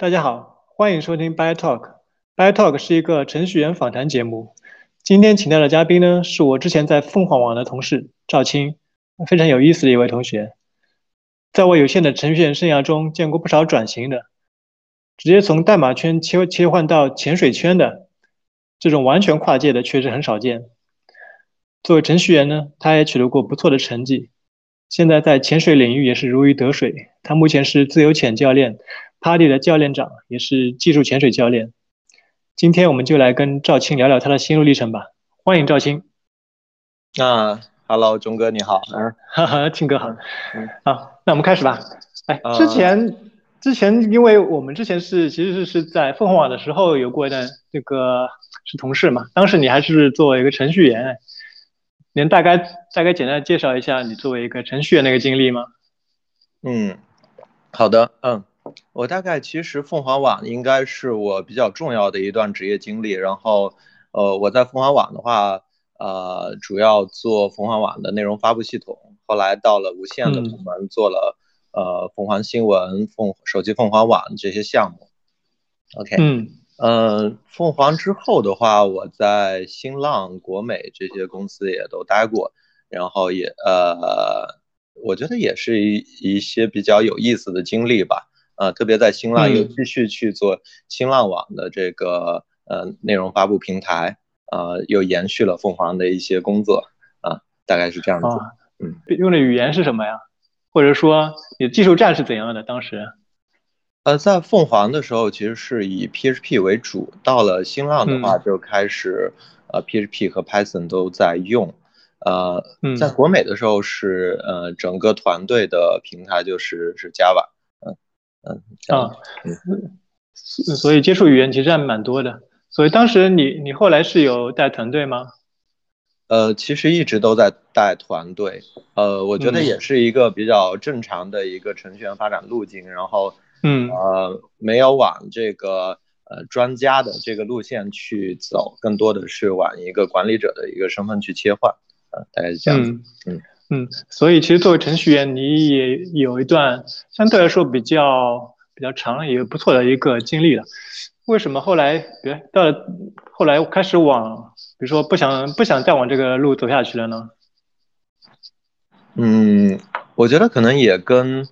大家好，欢迎收听 By Talk。By Talk 是一个程序员访谈节目。今天请到的嘉宾呢，是我之前在凤凰网的同事赵青，非常有意思的一位同学。在我有限的程序员生涯中，见过不少转型的，直接从代码圈切切换到潜水圈的，这种完全跨界的确实很少见。作为程序员呢，他也取得过不错的成绩，现在在潜水领域也是如鱼得水。他目前是自由潜教练。Party 的教练长也是技术潜水教练，今天我们就来跟赵青聊聊他的心路历程吧。欢迎赵青。啊，Hello，钟哥你好。嗯，哈哈，青哥好。嗯，好，那我们开始吧。哎，之前之前，因为我们之前是其实是是在凤凰网的时候有过一段这个是同事嘛，当时你还是作为一个程序员，能大概大概简单介绍一下你作为一个程序员那个经历吗？嗯，好的，嗯。我大概其实凤凰网应该是我比较重要的一段职业经历，然后，呃，我在凤凰网的话，呃，主要做凤凰网的内容发布系统，后来到了无线的部门做了，呃，凤凰新闻、凤手机凤凰网这些项目。OK，嗯，呃，凤凰之后的话，我在新浪、国美这些公司也都待过，然后也，呃，我觉得也是一一些比较有意思的经历吧。呃，特别在新浪又继续去做新浪网的这个呃内容发布平台，呃，又延续了凤凰的一些工作，啊，大概是这样子。嗯，用的语言是什么呀？或者说你技术栈是怎样的？当时？呃，在凤凰的时候其实是以 PHP 为主，到了新浪的话就开始呃 PHP 和 Python 都在用，呃，在国美的时候是呃整个团队的平台就是是 Java。嗯啊，所以接触语言其实还蛮多的。所以当时你你后来是有带团队吗？呃，其实一直都在带团队。呃，我觉得也是一个比较正常的一个程序员发展路径。然后，嗯呃，没有往这个呃专家的这个路线去走，更多的是往一个管理者的一个身份去切换。呃，大概是这样子。嗯。嗯，所以其实作为程序员，你也有一段相对来说比较比较长也不错的一个经历了。为什么后来，别到了后来开始往，比如说不想不想再往这个路走下去了呢？嗯，我觉得可能也跟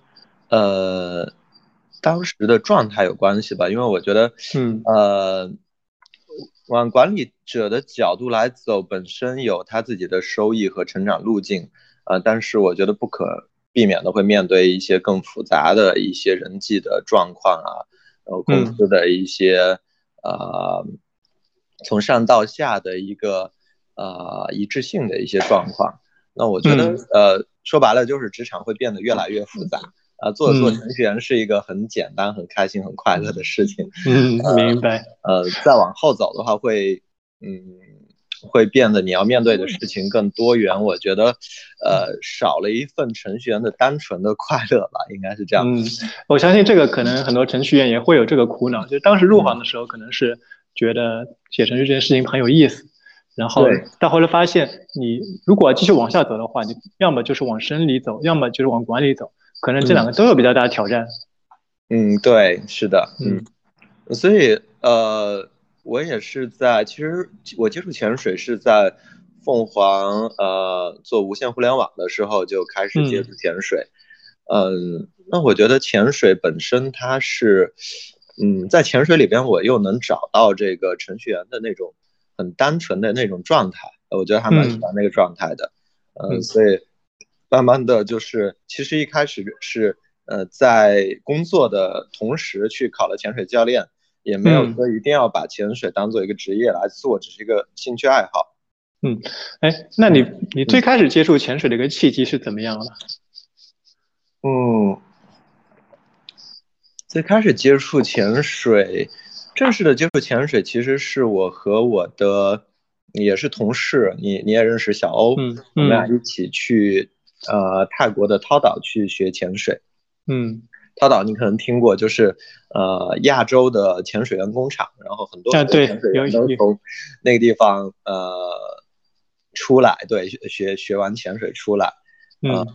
呃当时的状态有关系吧，因为我觉得，嗯呃，往管理者的角度来走，本身有他自己的收益和成长路径。呃，但是我觉得不可避免的会面对一些更复杂的一些人际的状况啊，然后公司的一些呃从上到下的一个呃一致性的一些状况。那我觉得呃说白了就是职场会变得越来越复杂啊，做做程序员是一个很简单、很开心、很快乐的事情。嗯，明白。呃，再往后走的话会嗯。会变得你要面对的事情更多元，我觉得，呃，少了一份程序员的单纯的快乐吧，应该是这样。嗯，我相信这个可能很多程序员也会有这个苦恼，就当时入行的时候可能是觉得写程序这件事情很有意思，然后到后来发现，你如果继续往下走的话，你要么就是往深里走，要么就是往管理走，可能这两个都有比较大的挑战。嗯，对，是的，嗯，所以呃。我也是在，其实我接触潜水是在凤凰呃做无线互联网的时候就开始接触潜水，嗯，那我觉得潜水本身它是，嗯，在潜水里边我又能找到这个程序员的那种很单纯的那种状态，我觉得还蛮喜欢那个状态的，嗯，所以慢慢的就是，其实一开始是呃在工作的同时去考了潜水教练。也没有说一定要把潜水当做一个职业来做，只是一个兴趣爱好。嗯，哎，那你你最开始接触潜水的一个契机是怎么样的？嗯，最开始接触潜水，正式的接触潜水，其实是我和我的也是同事，你你也认识小欧，嗯，我们俩一起去呃泰国的涛岛去学潜水。嗯。涛岛你可能听过，就是呃亚洲的潜水员工厂，然后很多潜水员都从那个地方呃出来，对，学学完潜水出来，嗯，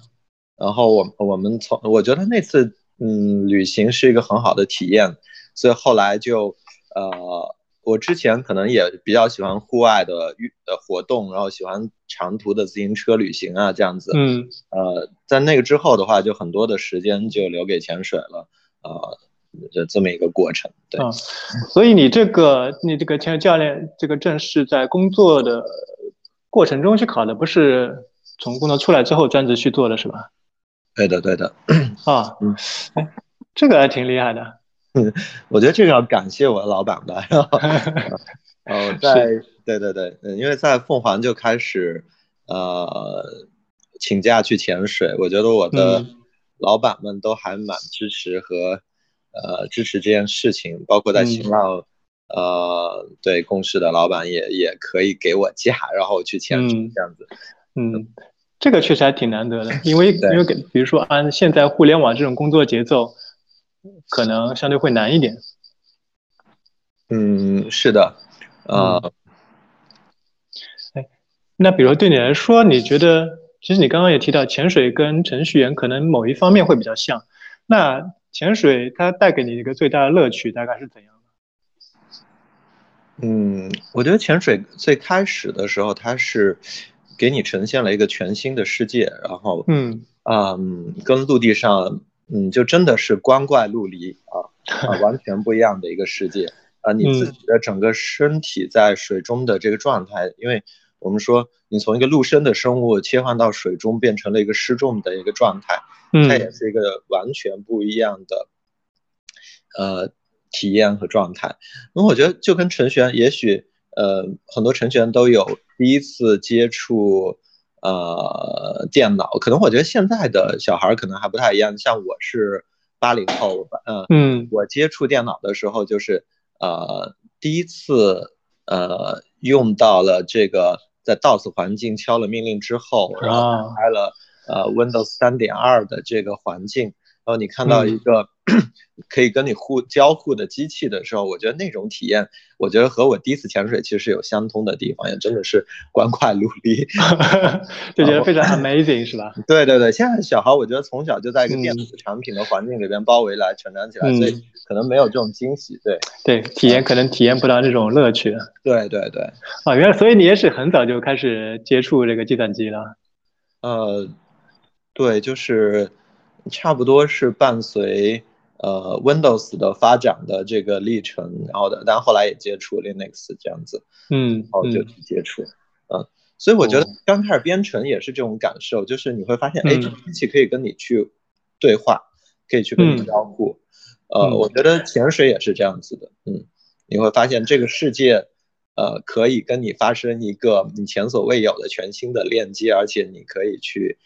然后我我们从我觉得那次嗯旅行是一个很好的体验，所以后来就呃，我之前可能也比较喜欢户外的运呃活动，然后喜欢长途的自行车旅行啊这样子。嗯，呃，在那个之后的话，就很多的时间就留给潜水了，呃，就这么一个过程。对，所以你这个你这个潜水教练这个证是在工作的过程中去考的，不是从工作出来之后专职去做的是吧？对的，对的。啊，嗯，哎，这个还挺厉害的。嗯，我觉得这个要感谢我的老板吧。然后，哦，在对对对，嗯，因为在凤凰就开始呃请假去潜水，我觉得我的老板们都还蛮支持和呃支持这件事情，包括在新浪呃对公司的老板也也可以给我假，然后去潜水这样子。嗯，这个确实还挺难得的，因为因为比如说按现在互联网这种工作节奏。可能相对会难一点。嗯，是的，呃，哎，那比如对你来说，你觉得其实你刚刚也提到潜水跟程序员可能某一方面会比较像，那潜水它带给你一个最大的乐趣大概是怎样的？嗯，我觉得潜水最开始的时候，它是给你呈现了一个全新的世界，然后，嗯嗯，跟陆地上。嗯，就真的是光怪陆离啊啊，完全不一样的一个世界啊！你自己的整个身体在水中的这个状态，因为我们说你从一个陆生的生物切换到水中，变成了一个失重的一个状态，它也是一个完全不一样的呃体验和状态。那我觉得就跟程序员，也许呃很多程序员都有第一次接触。呃，电脑。可能我觉得现在的小孩可能还不太一样，像我是八零后，嗯嗯，我接触电脑的时候就是呃第一次呃用到了这个在 DOS 环境敲了命令之后，然后开了呃 Windows 三点二的这个环境。然后你看到一个 可以跟你互交互的机器的时候，我觉得那种体验，我觉得和我第一次潜水其实有相通的地方，也真的是光怪陆离，就觉得非常 amazing，是吧？对对对，现在小孩我觉得从小就在一个电子产品的环境里边包围来成长起来，所以可能没有这种惊喜，对对，体验可能体验不到这种乐趣。对对对，啊，原来所以你也是很早就开始接触这个计算机了？呃，对，就是。差不多是伴随呃 Windows 的发展的这个历程，然后的，但后来也接触 Linux 这样子，嗯，然后就去接触，嗯，所以我觉得刚开始编程也是这种感受，就是你会发现，哎，这机器可以跟你去对话，可以去跟你交互，呃，我觉得潜水也是这样子的，嗯，你会发现这个世界，呃，可以跟你发生一个你前所未有的全新的链接，而且你可以去。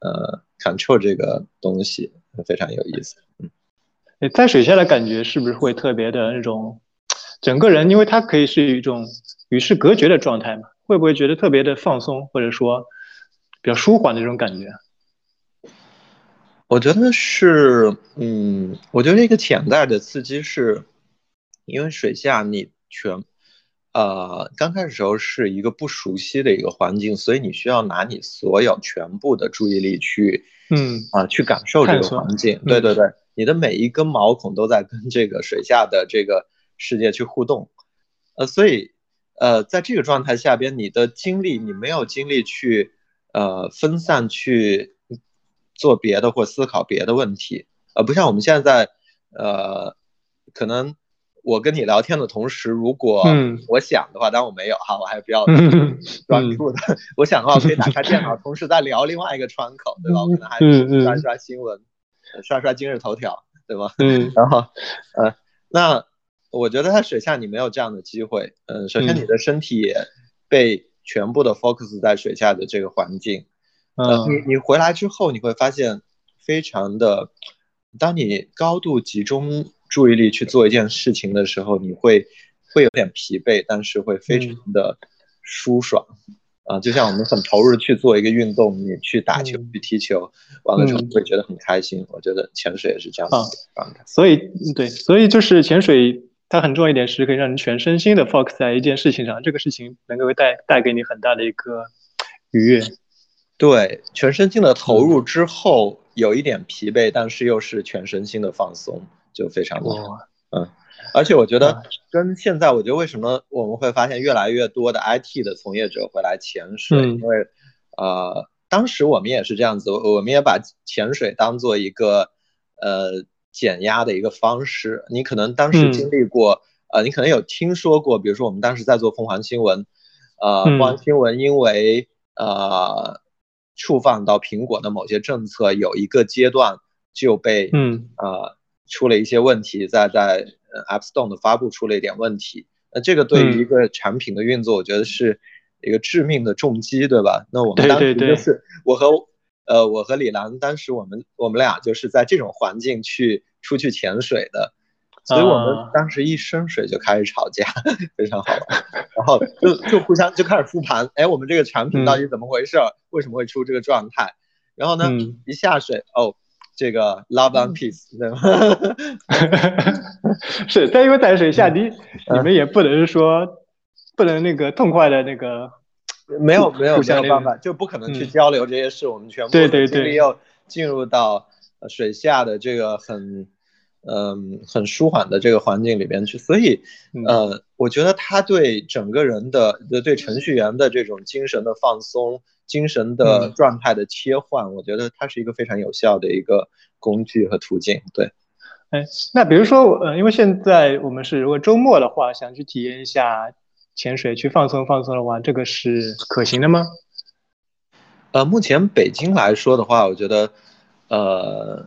呃，control 这个东西非常有意思。嗯，在水下的感觉是不是会特别的那种，整个人，因为它可以是一种与世隔绝的状态嘛？会不会觉得特别的放松，或者说比较舒缓的这种感觉？我觉得是，嗯，我觉得一个潜在的刺激是，因为水下你全。呃，刚开始时候是一个不熟悉的一个环境，所以你需要拿你所有全部的注意力去，嗯啊，去感受这个环境。对对对，你的每一根毛孔都在跟这个水下的这个世界去互动。呃，所以呃，在这个状态下边，你的精力你没有精力去呃分散去做别的或思考别的问题，呃，不像我们现在呃可能。我跟你聊天的同时，如果我想的话，当然我没有哈，我还比较专注的。我想的话，我可以打开电脑，同时在聊另外一个窗口，对吧？我可能还刷刷新闻，刷刷今日头条，对吧？嗯。然后，呃，那我觉得在水下你没有这样的机会。嗯，首先你的身体也被全部的 focus 在水下的这个环境。嗯。你你回来之后，你会发现非常的，当你高度集中。注意力去做一件事情的时候，你会会有点疲惫，但是会非常的舒爽啊！就像我们很投入去做一个运动，你去打球、去踢球，完了之后会觉得很开心。我觉得潜水也是这样的状态。所以，对，所以就是潜水，它很重要一点是可以让你全身心的 focus 在一件事情上，这个事情能够带带给你很大的一个愉悦。对，全身心的投入之后，有一点疲惫，但是又是全身心的放松。就非常的好，嗯，而且我觉得跟现在，我觉得为什么我们会发现越来越多的 IT 的从业者会来潜水，因为呃，当时我们也是这样子，我们也把潜水当做一个呃减压的一个方式。你可能当时经历过，呃，你可能有听说过，比如说我们当时在做凤凰新闻，呃，凤凰新闻因为呃触犯到苹果的某些政策，有一个阶段就被嗯。呃出了一些问题，在在 App Store 的发布出了一点问题。那这个对于一个产品的运作，我觉得是一个致命的重击，对吧？那我们当时就是我和呃我和李兰，当时我们我们俩就是在这种环境去出去潜水的。所以我们当时一深水就开始吵架，非常好玩，然后就就互相就开始复盘，哎，我们这个产品到底怎么回事？为什么会出这个状态？然后呢，一下水，哦，这个 love and peace，对吗？是，但因为在水下，你你们也不能说不能那个痛快的那个，没有没有没有办法，就不可能去交流这些事，我们全部对对对，要进入到水下的这个很。嗯，很舒缓的这个环境里边去，所以，呃，我觉得他对整个人的，对程序员的这种精神的放松、精神的状态的切换，我觉得它是一个非常有效的一个工具和途径。对，哎，那比如说，呃，因为现在我们是如果周末的话，想去体验一下潜水，去放松放松的话，这个是可行的吗？呃，目前北京来说的话，我觉得，呃。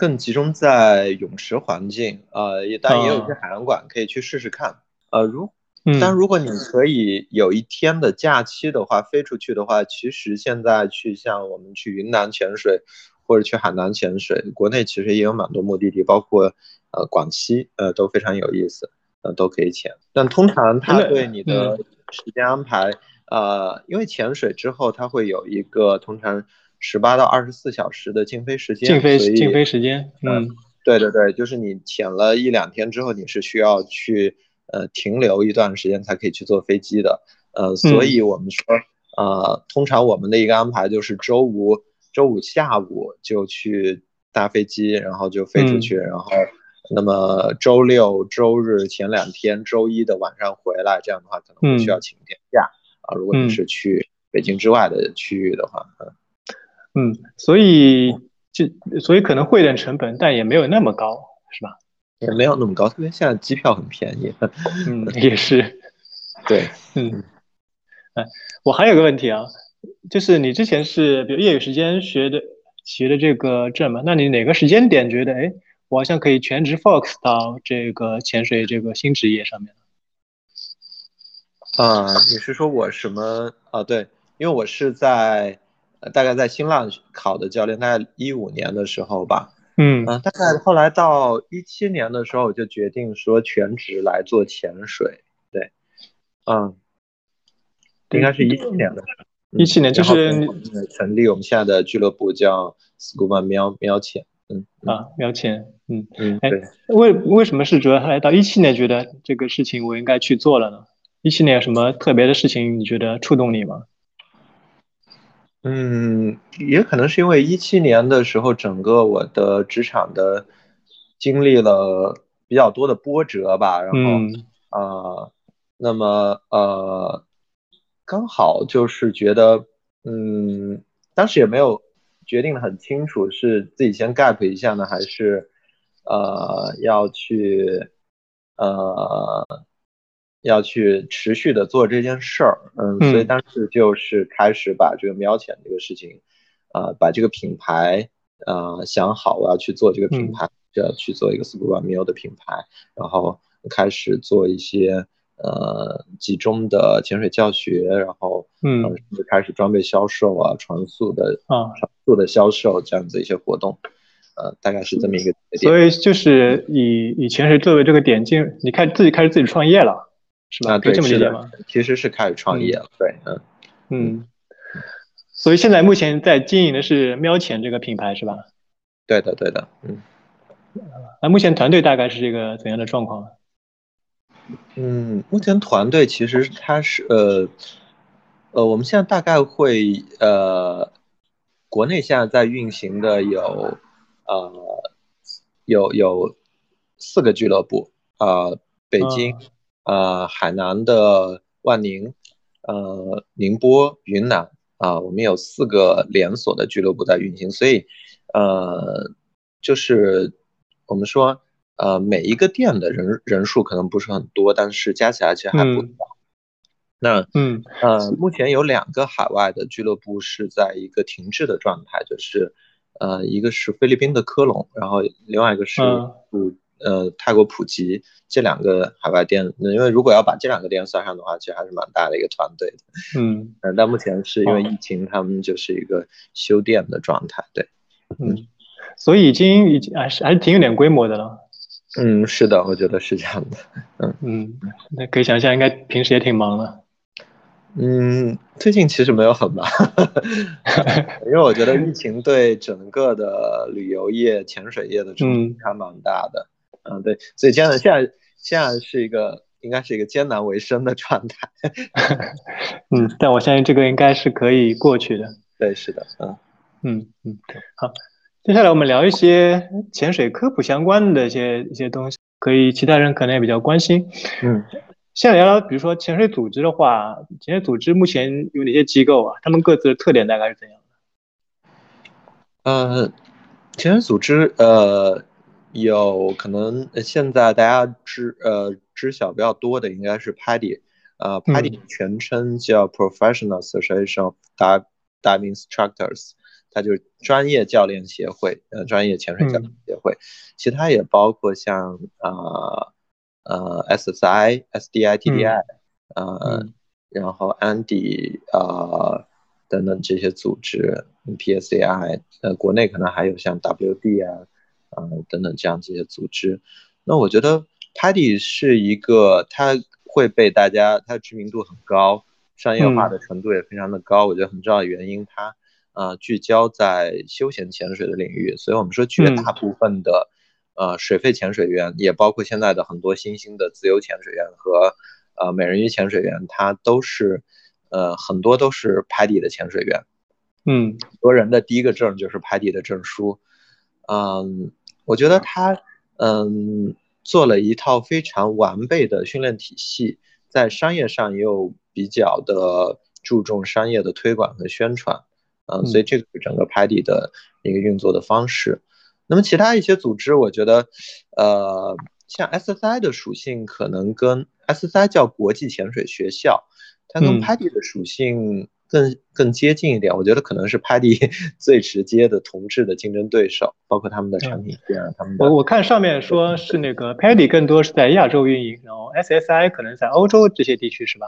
更集中在泳池环境，呃，也但也有一些海洋馆可以去试试看，呃，如，但如果你可以有一天的假期的话，飞出去的话，其实现在去像我们去云南潜水，或者去海南潜水，国内其实也有蛮多目的地，包括呃广西，呃都非常有意思，呃都可以潜。但通常它对你的时间安排，呃，因为潜水之后它会有一个通常。十八到二十四小时的禁飞时间，禁飞禁飞时间，嗯，对对对，就是你潜了一两天之后，你是需要去呃停留一段时间才可以去坐飞机的，呃，所以我们说，呃，通常我们的一个安排就是周五周五下午就去搭飞机，然后就飞出去，然后那么周六周日前两天，周一的晚上回来，这样的话可能会需要请一天假。啊。如果你是去北京之外的区域的话，嗯。嗯，所以就所以可能会点成本，但也没有那么高，是吧？也没有那么高，特别现在机票很便宜。嗯，也是。对，嗯，哎，我还有个问题啊，就是你之前是比如业余时间学的学的这个证嘛？那你哪个时间点觉得，哎，我好像可以全职 focus 到这个潜水这个新职业上面？啊，你是说我什么啊？对，因为我是在。大概在新浪考的教练，大概一五年的时候吧，嗯大概后来到一七年的时候，我就决定说全职来做潜水，对，嗯，应该是一七年的时候，一七年就是成立我们现在的俱乐部叫 Scuba 喵喵潜，嗯啊喵潜，嗯嗯，哎，为为什么是主要来到一七年觉得这个事情我应该去做了呢？一七年有什么特别的事情你觉得触动你吗？嗯，也可能是因为一七年的时候，整个我的职场的经历了比较多的波折吧，然后啊，那么呃，刚好就是觉得，嗯，当时也没有决定的很清楚，是自己先 gap 一下呢，还是呃要去呃。要去持续的做这件事儿，嗯，所以当时就是开始把这个喵潜这个事情，呃，把这个品牌，呃，想好我要去做这个品牌，就要去做一个 Scuba Meal 的品牌，然后开始做一些呃集中的潜水教学，然后嗯，开始装备销售啊，船速的啊，船速的销售这样子一些活动，呃，大概是这么一个。所以就是以以潜水作为这个点进，你看自己开始自己创业了。是吧？可以这么理解吗？其实是开始创业了，对，嗯嗯，所以现在目前在经营的是喵钱这个品牌，是吧？对的，对的，嗯。那目前团队大概是这个怎样的状况？嗯，目前团队其实它是呃呃，我们现在大概会呃，国内现在在运行的有呃有有四个俱乐部。呃，北京，呃，海南的万宁，呃，宁波、云南啊，我们有四个连锁的俱乐部在运行，所以，呃，就是我们说，呃，每一个店的人人数可能不是很多，但是加起来其实还不少。那，嗯，呃，目前有两个海外的俱乐部是在一个停滞的状态，就是，呃，一个是菲律宾的科隆，然后另外一个是普，呃，泰国普及，这两个海外店，因为如果要把这两个店算上的话，其实还是蛮大的一个团队的，嗯，呃，但目前是因为疫情，他们就是一个休店的状态，对，嗯，所以已经已经还是还是挺有点规模的了，嗯，是的，我觉得是这样的，嗯。嗯，那可以想象，应该平时也挺忙的。嗯，最近其实没有很忙，因为我觉得疫情对整个的旅游业、潜水业的冲击还蛮大的。嗯，对，所以现在现在现在是一个应该是一个艰难为生的状态。嗯，但我相信这个应该是可以过去的。对，是的，嗯嗯嗯，好，接下来我们聊一些潜水科普相关的一些一些东西，可以其他人可能也比较关心。嗯。现在聊聊，比如说潜水组织的话，潜水组织目前有哪些机构啊？他们各自的特点大概是怎样的？呃，潜水组织，呃，有可能现在大家知呃知晓比较多的应该是 PADI，呃，PADI 全称叫 Professional Association of Diving Instructors，它就是专业教练协会，呃，专业潜水教练协会。其他也包括像啊。呃，SSI、SDI、TDI，呃，然后 Andy 啊等等这些组织，PSCI，呃，国内可能还有像 WD 啊，呃等等这样这些组织。那我觉得 PADI 是一个，它会被大家，它的知名度很高，商业化的程度也非常的高。我觉得很重要的原因，它呃聚焦在休闲潜水的领域，所以我们说绝大部分的。呃，水肺潜水员也包括现在的很多新兴的自由潜水员和呃美人鱼潜水员，他都是呃很多都是排底的潜水员。嗯，很多人的第一个证就是排底的证书。嗯，我觉得他嗯做了一套非常完备的训练体系，在商业上也有比较的注重商业的推广和宣传。嗯，所以这个是整个 PADI 的一个运作的方式。那么其他一些组织，我觉得，呃，像 SSI 的属性可能跟 SSI 叫国际潜水学校，它跟 PADI 的属性更更接近一点。我觉得可能是 PADI 最直接的同质的竞争对手，包括他们的产品线啊，他们。我我看上面说是那个 PADI 更多是在亚洲运营，然后 SSI 可能在欧洲这些地区是吧？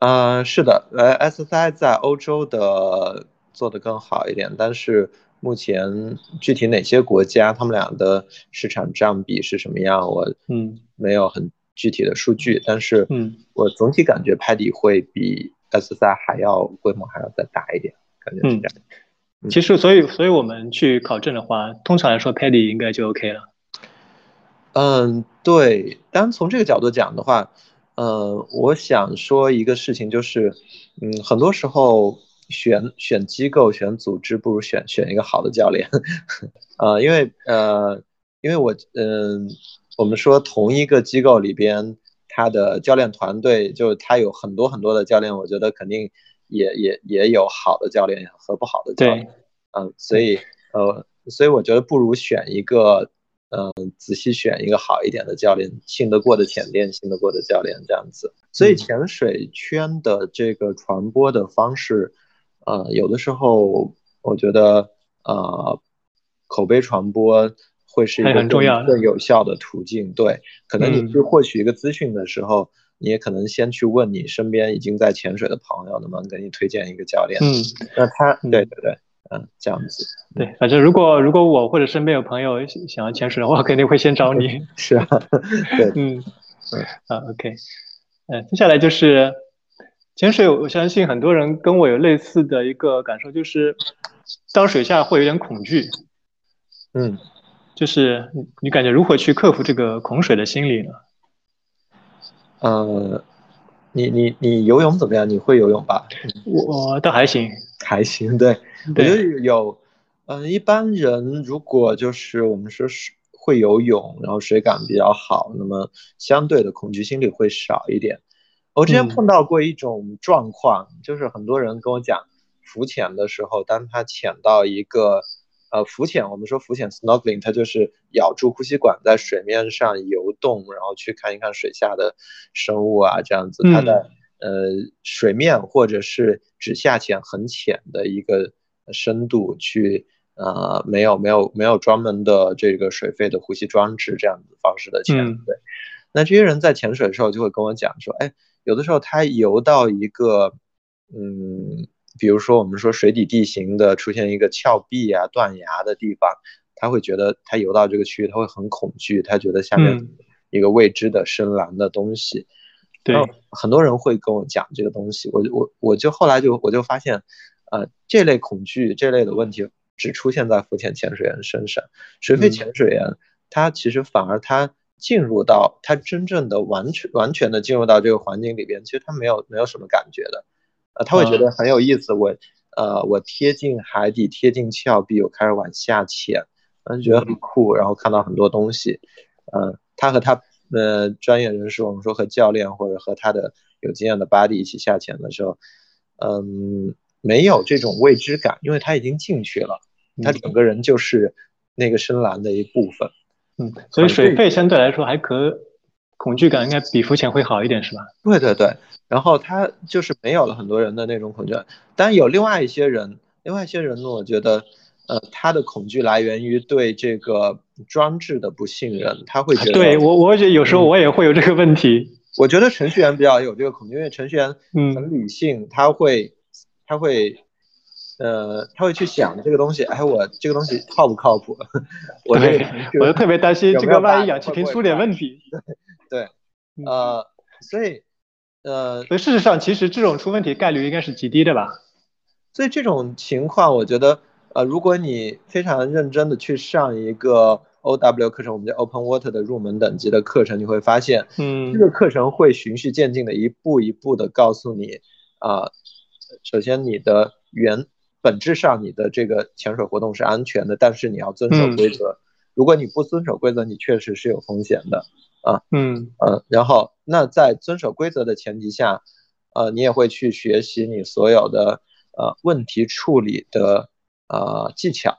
呃，是的，呃，SSI 在欧洲的做的更好一点，但是。目前具体哪些国家他们俩的市场占比是什么样？我嗯没有很具体的数据，但是嗯我总体感觉 PADI 会比 SSI 还要规模还要再大一点，感觉是这样。其实所以所以我们去考证的话，通常来说 Paddy 应该就 OK 了。嗯，对。单从这个角度讲的话，呃，我想说一个事情就是，嗯，很多时候。选选机构选组织不如选选一个好的教练，呃，因为呃，因为我嗯，我们说同一个机构里边，他的教练团队就他有很多很多的教练，我觉得肯定也也也有好的教练和不好的教练，嗯，所以呃，所以我觉得不如选一个，嗯，仔细选一个好一点的教练，信得过的潜店，信得过的教练这样子。所以潜水圈的这个传播的方式。呃，有的时候我觉得，呃，口碑传播会是一个更有效的途径。对，可能你去获取一个资讯的时候，你也可能先去问你身边已经在潜水的朋友，能不能给你推荐一个教练？嗯，那他，对对对，嗯，这样子。对，反正如果如果我或者身边有朋友想要潜水的话，肯定会先找你。是啊，对，嗯嗯啊，OK，嗯，接下来就是。潜水，我相信很多人跟我有类似的一个感受，就是到水下会有点恐惧。嗯，就是你你感觉如何去克服这个恐水的心理呢？呃，你你你游泳怎么样？你会游泳吧？我倒还行，还行。对，我觉得有，嗯，一般人如果就是我们说是会游泳，然后水感比较好，那么相对的恐惧心理会少一点。我之前碰到过一种状况，就是很多人跟我讲，浮潜的时候，当他潜到一个，呃，浮潜，我们说浮潜 snorkeling，它就是咬住呼吸管在水面上游动，然后去看一看水下的生物啊，这样子，它的呃水面或者是只下潜很浅的一个深度去，呃，没有没有没有专门的这个水肺的呼吸装置这样子方式的潜对，那这些人在潜水的时候就会跟我讲说，哎。有的时候，他游到一个，嗯，比如说我们说水底地形的出现一个峭壁啊、断崖的地方，他会觉得他游到这个区域，他会很恐惧，他觉得下面一个未知的深蓝的东西。对，很多人会跟我讲这个东西，我我我就后来就我就发现，呃，这类恐惧这类的问题只出现在浮潜潜水员身上，水肺潜水员他其实反而他。进入到他真正的完全完全的进入到这个环境里边，其实他没有没有什么感觉的，呃，他会觉得很有意思。我呃，我贴近海底，贴近峭壁，我开始往下潜，嗯，觉得很酷，然后看到很多东西。嗯，他和他呃专业人士，我们说和教练或者和他的有经验的 buddy 一起下潜的时候，嗯，没有这种未知感，因为他已经进去了，他整个人就是那个深蓝的一部分。嗯，所以水肺相对来说还可，恐惧感应该比浮潜会好一点，是吧？对对对，然后他就是没有了很多人的那种恐惧，当然有另外一些人，另外一些人呢，我觉得，呃，他的恐惧来源于对这个装置的不信任，他会觉得，对我，我觉得有时候我也会有这个问题。我觉得程序员比较有这个恐惧，因为程序员很理性，他会，他会。呃，他会去想这个东西，哎，我这个东西靠不靠谱？我这个，我就特别担心这个万一氧气瓶出点问题。对，呃，所以，呃，所以事实上，其实这种出问题概率应该是极低的吧？所以这种情况，我觉得，呃，如果你非常认真的去上一个 O W 课程，我们叫 Open Water 的入门等级的课程，你会发现，嗯，这个课程会循序渐进的一步一步的告诉你，啊，首先你的原。本质上，你的这个潜水活动是安全的，但是你要遵守规则。如果你不遵守规则，你确实是有风险的啊。嗯呃，然后那在遵守规则的前提下，呃，你也会去学习你所有的呃问题处理的呃技巧。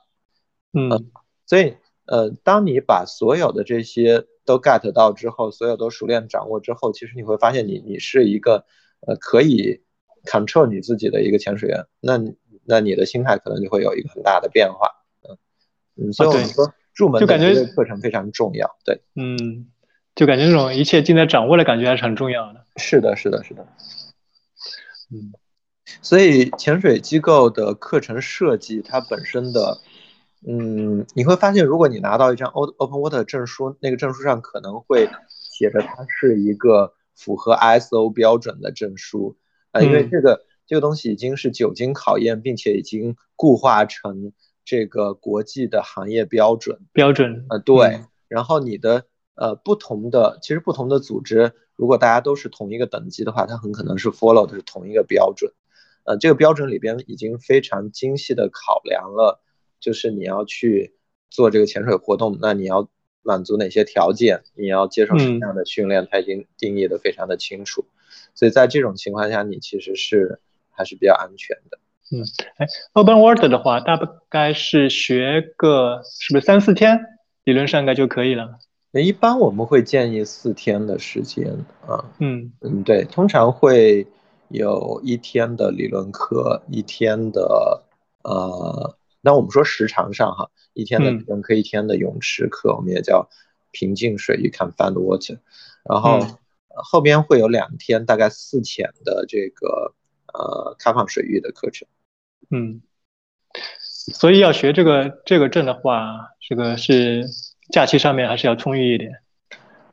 嗯，所以呃，当你把所有的这些都 get 到之后，所有都熟练掌握之后，其实你会发现你你是一个呃可以 control 你自己的一个潜水员。那那你的心态可能就会有一个很大的变化，嗯嗯，所以我们说入门就感觉课程非常重要，对，嗯，就感觉这种一切尽在掌握的感觉还是很重要的。是的，是的，是的，嗯，所以潜水机构的课程设计它本身的，嗯，你会发现，如果你拿到一张 Open Water 证书，那个证书上可能会写着它是一个符合 ISO 标准的证书啊，因为这个。这个东西已经是久经考验，并且已经固化成这个国际的行业标准。标准，呃，对。然后你的呃不同的，其实不同的组织，如果大家都是同一个等级的话，它很可能是 follow 的是同一个标准。呃，这个标准里边已经非常精细的考量了，就是你要去做这个潜水活动，那你要满足哪些条件，你要接受什么样的训练，它已经定义的非常的清楚。所以在这种情况下，你其实是。还是比较安全的。嗯，哎，Open Water 的话，大概是学个是不是三四天，理论上应该就可以了。那一般我们会建议四天的时间啊。嗯嗯，对，通常会有一天的理论课，一天的呃，那我们说时长上哈，一天的理论课，一天的泳池课，我们也叫平静水域看 Find Water，然后后边会有两天，大概四潜的这个。呃，开放水域的课程，嗯，所以要学这个这个证的话，这个是假期上面还是要充裕一点。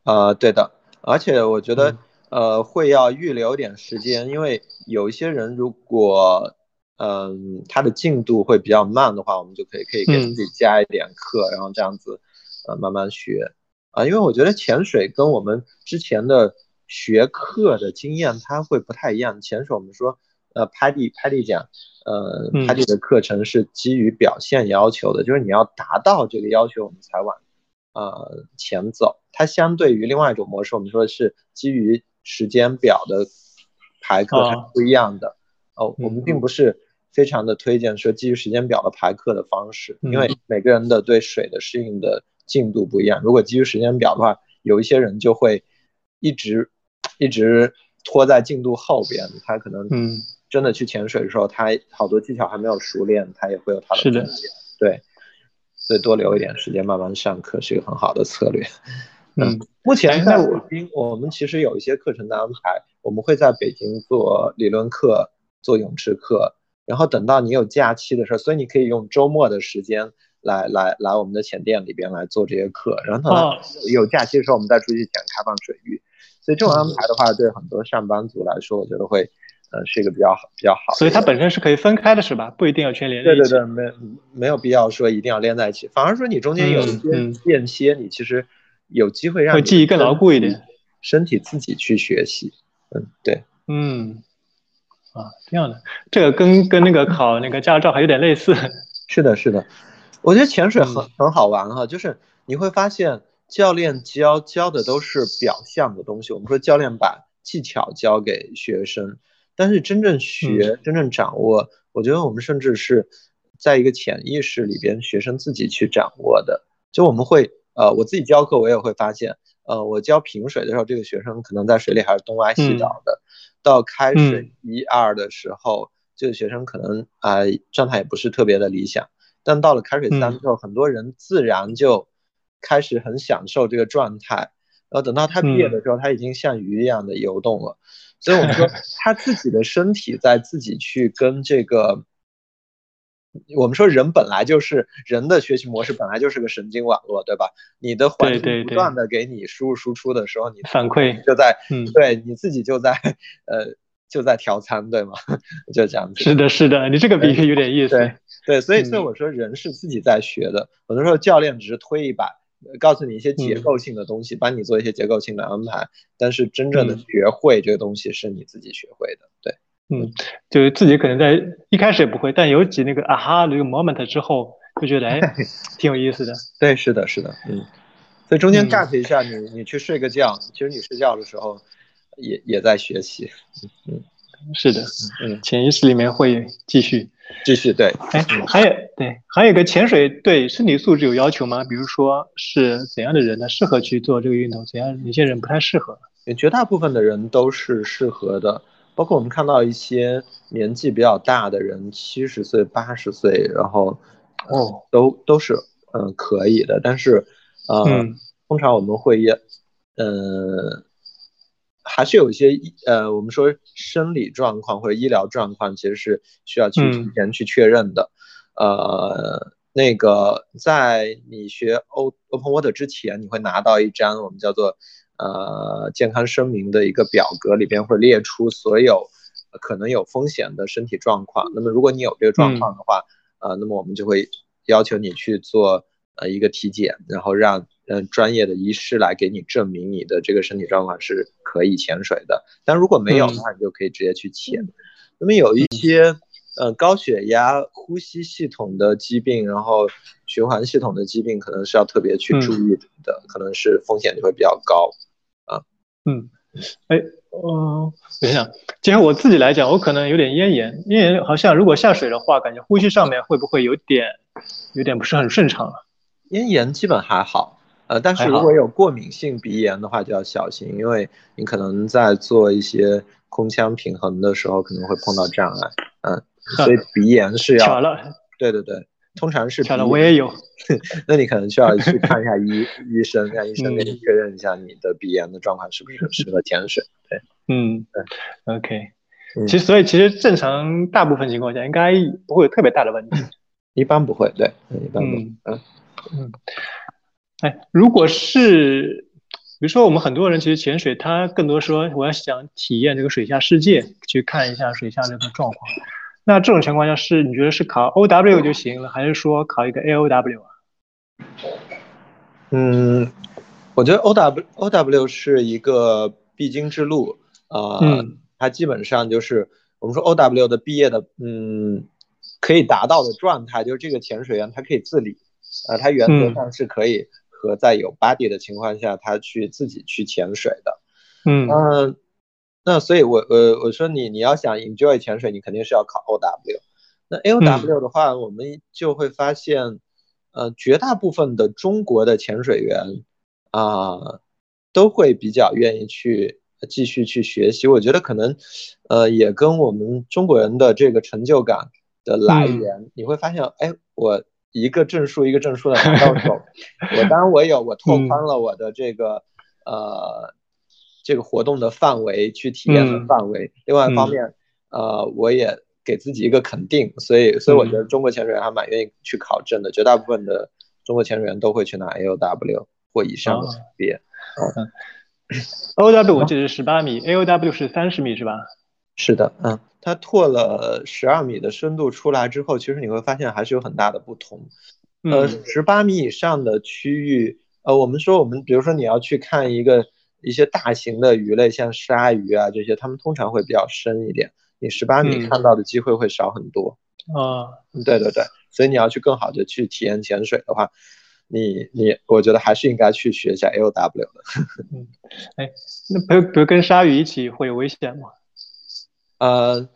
呃，对的，而且我觉得呃会要预留点时间，因为有一些人如果嗯他的进度会比较慢的话，我们就可以可以给自己加一点课，然后这样子呃慢慢学。啊，因为我觉得潜水跟我们之前的学课的经验它会不太一样，潜水我们说。呃，Paddy，Paddy 讲，呃，Paddy 的课程是基于表现要求的，就是你要达到这个要求，我们才往呃前走。它相对于另外一种模式，我们说是基于时间表的排课，它是不一样的。哦，我们并不是非常的推荐说基于时间表的排课的方式，因为每个人的对水的适应的进度不一样。如果基于时间表的话，有一些人就会一直一直拖在进度后边，他可能嗯真的去潜水的时候，他好多技巧还没有熟练，他也会有他的是的，对，所以多留一点时间慢慢上课是一个很好的策略。嗯，目前在北京，我们其实有一些课程的安排，我们会在北京做理论课、做泳池课，然后等到你有假期的时候，所以你可以用周末的时间来来来我们的潜店里边来做这些课，然后等到有假期的时候，我们再出去潜开放水域。所以这种安排的话，对很多上班族来说，我觉得会，呃，是一个比较好比较好。所以它本身是可以分开的，是吧？不一定要全连在一起对对对，没没有必要说一定要连在一起，反而说你中间有一些间歇，你其实。有机会让记忆更牢固一点，身体自己去学习。嗯，对，嗯，啊，这样的，这个跟跟那个考那个驾照还有点类似。是的，是的，我觉得潜水很很好玩哈，就是你会发现教练教教的都是表象的东西。我们说教练把技巧教给学生，但是真正学、真正掌握，我觉得我们甚至是在一个潜意识里边，学生自己去掌握的。就我们会。呃，我自己教课，我也会发现，呃，我教平水的时候，这个学生可能在水里还是东歪西倒的。到开水一二的时候，这个学生可能啊状态也不是特别的理想。但到了开水三之后，很多人自然就开始很享受这个状态。然后等到他毕业的时候，他已经像鱼一样的游动了。所以我们说，他自己的身体在自己去跟这个。我们说人本来就是人的学习模式，本来就是个神经网络，对吧？你的环境不断的给你输入输出的时候，你反馈就在，嗯，对你自己就在，呃，就在调参，对吗？就这样子。是的，是的，你这个比喻有点意思。对，对，所以，所以我说人是自己在学的，很多时候教练只是推一把，告诉你一些结构性的东西，帮你做一些结构性的安排，但是真正的学会这个东西是你自己学会的，对。嗯，就是自己可能在一开始也不会，但有几那个啊哈那个 moment 之后，就觉得哎，挺有意思的。对，是的，是的，嗯。所以中间 gap 一下，你你去睡个觉，其实你睡觉的时候也也在学习。嗯，是的，嗯，潜意识里面会继续继续对。哎，还有对，还有个潜水对身体素质有要求吗？比如说是怎样的人呢适合去做这个运动？怎样哪些人不太适合？绝大部分的人都是适合的。包括我们看到一些年纪比较大的人，七十岁、八十岁，然后哦，都都是嗯可以的。但是呃，通常我们会要呃，还是有一些呃，我们说生理状况或者医疗状况，其实是需要去提前去确认的。呃，那个在你学 O Open Water 之前，你会拿到一张我们叫做。呃，健康声明的一个表格里边会列出所有可能有风险的身体状况。那么，如果你有这个状况的话，呃，那么我们就会要求你去做呃一个体检，然后让嗯专业的医师来给你证明你的这个身体状况是可以潜水的。但如果没有的话，你就可以直接去潜。那么有一些呃高血压、呼吸系统的疾病，然后循环系统的疾病，可能是要特别去注意的，可能是风险就会比较高啊。嗯，哎，嗯，等一下，其实我自己来讲，我可能有点咽炎，咽炎好像如果下水的话，感觉呼吸上面会不会有点，有点不是很顺畅啊？咽炎基本还好，呃，但是如果有过敏性鼻炎的话就要小心，因为你可能在做一些空腔平衡的时候可能会碰到障碍，嗯，所以 鼻炎是要，对对对。通常是，巧了，我也有。那你可能需要去看一下医 医生，让医生给你确认一下你的鼻炎的状况是不是适合潜水。对，嗯，对，OK。其实，所以其实正常大部分情况下应该不会有特别大的问题。一般不会，对，一般不会。嗯嗯。哎，如果是，比如说我们很多人其实潜水，他更多说我要想体验这个水下世界，去看一下水下这个状况。那这种情况下是你觉得是考 O W 就行了，还是说考一个 A O W 啊？嗯，我觉得 O W O W 是一个必经之路啊，它基本上就是我们说 O W 的毕业的，嗯，可以达到的状态，就是这个潜水员他可以自理，呃，他原则上是可以和在有 body 的情况下，他去自己去潜水的。嗯嗯，那所以，我我我说你你要想 enjoy 潜水，你肯定是要考 OW。那 AOW 的话，我们就会发现，呃，绝大部分的中国的潜水员啊，都会比较愿意去继续去学习。我觉得可能，呃，也跟我们中国人的这个成就感的来源，你会发现，哎，我一个证书一个证书的拿到手，我当然我有，我拓宽了我的这个呃这个活动的范围，去体验的范围。另外一方面，呃，我也。给自己一个肯定，所以所以我觉得中国潜水员还蛮愿意去考证的，绝大部分的中国潜水员都会去拿 AOW 或以上的级别。嗯，OW 我记得是十八米，AOW 是三十米是吧？是的，嗯，它拓了十二米的深度出来之后，其实你会发现还是有很大的不同。呃，十八米以上的区域，呃，我们说我们比如说你要去看一个一些大型的鱼类，像鲨鱼啊这些，它们通常会比较深一点。你十八米看到的机会会少很多啊，对对对，所以你要去更好的去体验潜水的话，你你我觉得还是应该去学一下 L W 的。嗯，哎，那比如比如跟鲨鱼一起会有危险吗？呃，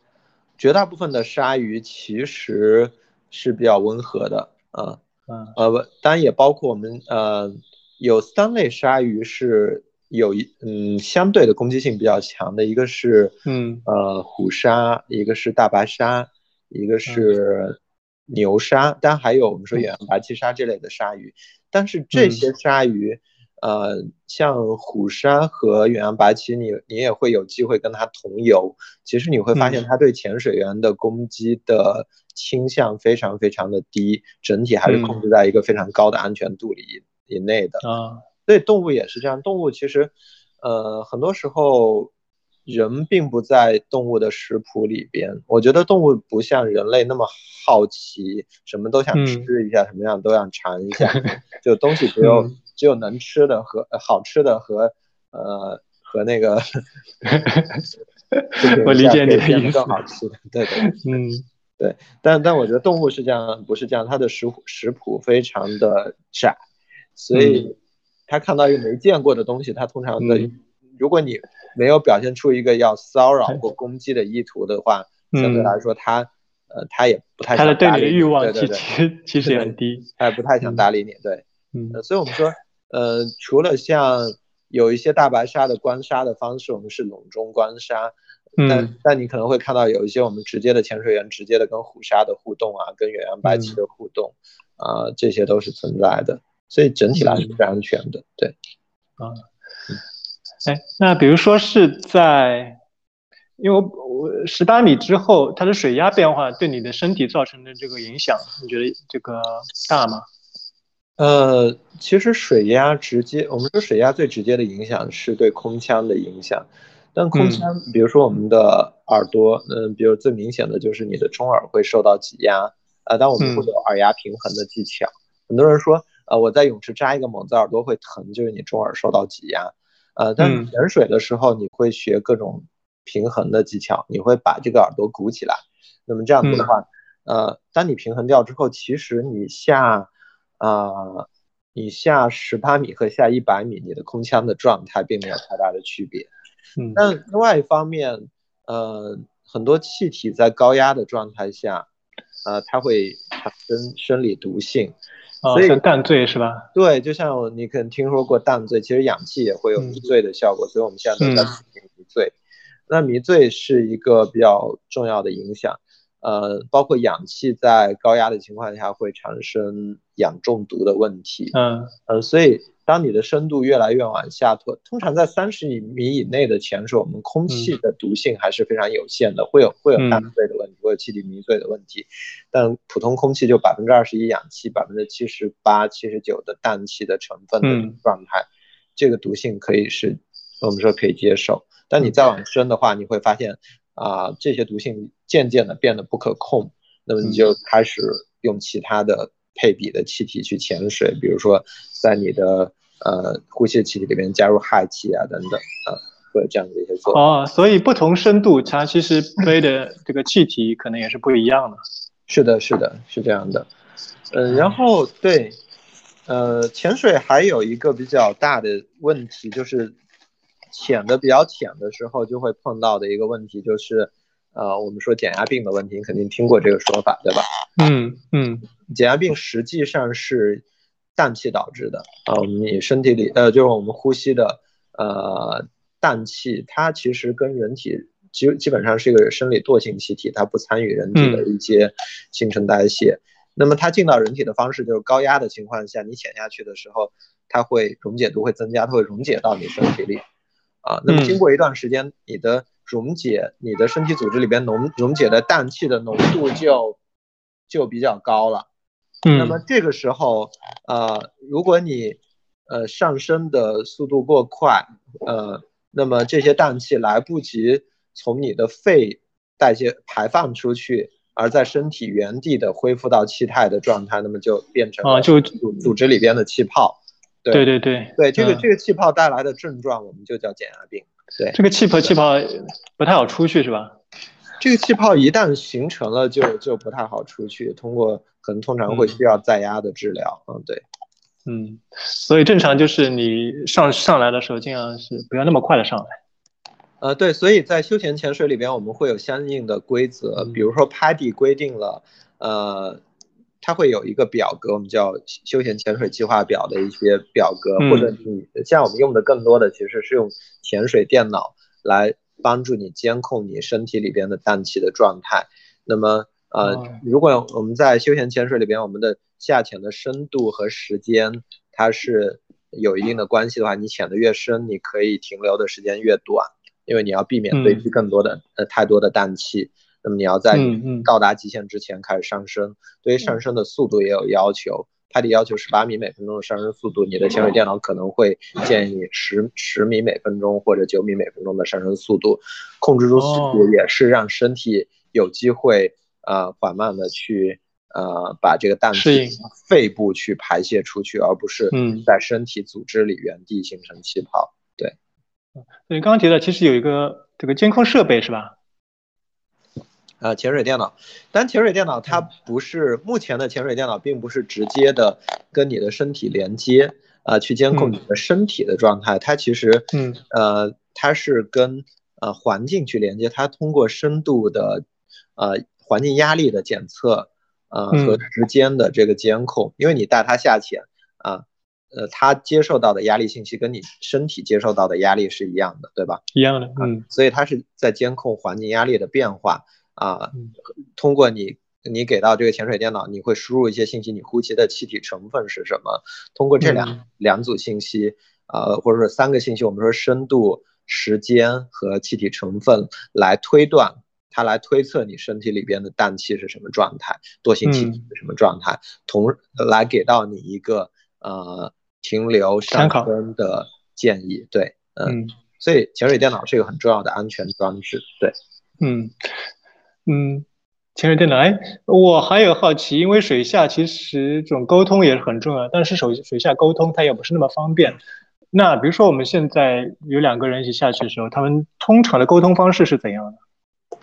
绝大部分的鲨鱼其实是比较温和的，啊，嗯，呃，当然也包括我们呃有三类鲨鱼是。有一嗯，相对的攻击性比较强的一个是嗯呃虎鲨，一个是大白鲨，一个是牛鲨，当然还有我们说远洋白鳍鲨这类的鲨鱼。但是这些鲨鱼，呃，像虎鲨和远洋白鳍，你你也会有机会跟它同游。其实你会发现它对潜水员的攻击的倾向非常非常的低，整体还是控制在一个非常高的安全度里以内的啊。对动物也是这样，动物其实，呃，很多时候人并不在动物的食谱里边。我觉得动物不像人类那么好奇，什么都想吃一下，什么样都想尝一下。就东西只有只有能吃的和好吃的和呃和那个，我理解你的意思。更好吃的，对对，嗯，对。但但我觉得动物是这样，不是这样，它的食食谱非常的窄，所以。他看到一个没见过的东西，他通常的，如果你没有表现出一个要骚扰 或攻击的意图的话，相对来说他，呃，他也不太他的对你的欲望其实其实很低，他也不太想搭理你，对，嗯，所以我们说，呃，除了像有一些大白鲨的观鲨的方式，我们是笼中观鲨，但但你可能会看到有一些我们直接的潜水员直接的跟虎鲨的互动啊，跟远洋白鳍的互动，啊，这些都是存在的。所以整体来说是安全的，对，啊，哎，那比如说是在，因为我十八米之后，它的水压变化对你的身体造成的这个影响，你觉得这个大吗？呃，其实水压直接，我们说水压最直接的影响是对空腔的影响，但空腔，比如说我们的耳朵，嗯，比如最明显的就是你的中耳会受到挤压，啊，但我们会有耳压平衡的技巧，很多人说。呃，我在泳池扎一个猛子，耳朵会疼，就是你中耳受到挤压。呃，但潜水的时候，你会学各种平衡的技巧，你会把这个耳朵鼓起来。那么这样子的话，呃，当你平衡掉之后，其实你下，啊，你下十八米和下一百米，你的空腔的状态并没有太大的区别。嗯，但另外一方面，呃，很多气体在高压的状态下，呃，它会产生生理毒性。所以淡醉是吧？对，就像你可能听说过淡醉，其实氧气也会有迷醉的效果，所以我们现在都在迷醉。那迷醉是一个比较重要的影响，呃，包括氧气在高压的情况下会产生氧中毒的问题。嗯呃，所以。当你的深度越来越往下拖，通常在三十米以内的潜水，我们空气的毒性还是非常有限的，会有会有淡醉的问题，会有气体迷醉的问题。但普通空气就百分之二十一氧气，百分之七十八、七十九的氮气的成分的状态，这个毒性可以是，我们说可以接受。但你再往深的话，你会发现啊，这些毒性渐渐的变得不可控，那么你就开始用其他的。配比的气体去潜水，比如说在你的呃呼吸气体里面加入氦气啊等等啊，会有这样的一些作用。哦，所以不同深度它其实背的这个气体可能也是不一样的。是的，是的，是这样的。嗯，然后对，呃，潜水还有一个比较大的问题，就是潜的比较浅的时候就会碰到的一个问题，就是呃，我们说减压病的问题，你肯定听过这个说法，对吧？嗯嗯，减压病实际上是氮气导致的啊，你身体里呃，就是我们呼吸的呃氮气，它其实跟人体基基本上是一个生理惰性气体，它不参与人体的一些新陈代谢。那么它进到人体的方式就是高压的情况下，你潜下去的时候，它会溶解度会增加，它会溶解到你身体里，啊，那么经过一段时间，你的溶解，你的身体组织里边溶溶解的氮气的浓度就就比较高了，那么这个时候，呃，如果你呃上升的速度过快，呃，那么这些氮气来不及从你的肺代谢排放出去。而在身体原地的恢复到气态的状态，那么就变成啊，就组组织里边的气泡。对对对对，这个这个气泡带来的症状，我们就叫减压病。对，这个气泡气泡不太好出去是吧？这个气泡一旦形成了，就就不太好出去。通过可能通常会需要再压的治疗。嗯，对，嗯，所以正常就是你上上来的时候，尽量是不要那么快的上来。呃，对，所以在休闲潜水里边，我们会有相应的规则，比如说 PADI 规定了，呃，它会有一个表格，我们叫休闲潜水计划表的一些表格，或者你像我们用的更多的其实是用潜水电脑来帮助你监控你身体里边的氮气的状态。那么，呃，如果我们在休闲潜水里边，我们的下潜的深度和时间它是有一定的关系的话，你潜的越深，你可以停留的时间越短。因为你要避免堆积更多的呃太多的氮气，那么你要在到达极限之前开始上升，对于上升的速度也有要求。它的要求十八米每分钟的上升速度，你的潜水电脑可能会建议十十米每分钟或者九米每分钟的上升速度。控制住速度也是让身体有机会呃缓慢的去呃把这个氮气肺部去排泄出去，而不是在身体组织里原地形成气泡。对，刚刚提到其实有一个这个监控设备是吧？呃，潜水电脑，但潜水电脑它不是目前的潜水电脑，并不是直接的跟你的身体连接啊，去监控你的身体的状态。它其实，嗯，呃，它是跟呃环境去连接，它通过深度的呃环境压力的检测，呃和时间的这个监控，因为你带它下潜啊。呃，它接受到的压力信息跟你身体接受到的压力是一样的，对吧？一样的，嗯。所以它是在监控环境压力的变化啊。通过你，你给到这个潜水电脑，你会输入一些信息，你呼吸的气体成分是什么？通过这两两组信息，呃，或者说三个信息，我们说深度、时间和气体成分来推断，它来推测你身体里边的氮气是什么状态，惰性气体是什么状态，同来给到你一个。呃，停留上升的建议，对，嗯，所以潜水电脑是一个很重要的安全装置，对，嗯嗯，潜水电脑，哎，我还有好奇，因为水下其实这种沟通也是很重要，但是水水下沟通它也不是那么方便。那比如说我们现在有两个人一起下去的时候，他们通常的沟通方式是怎样的？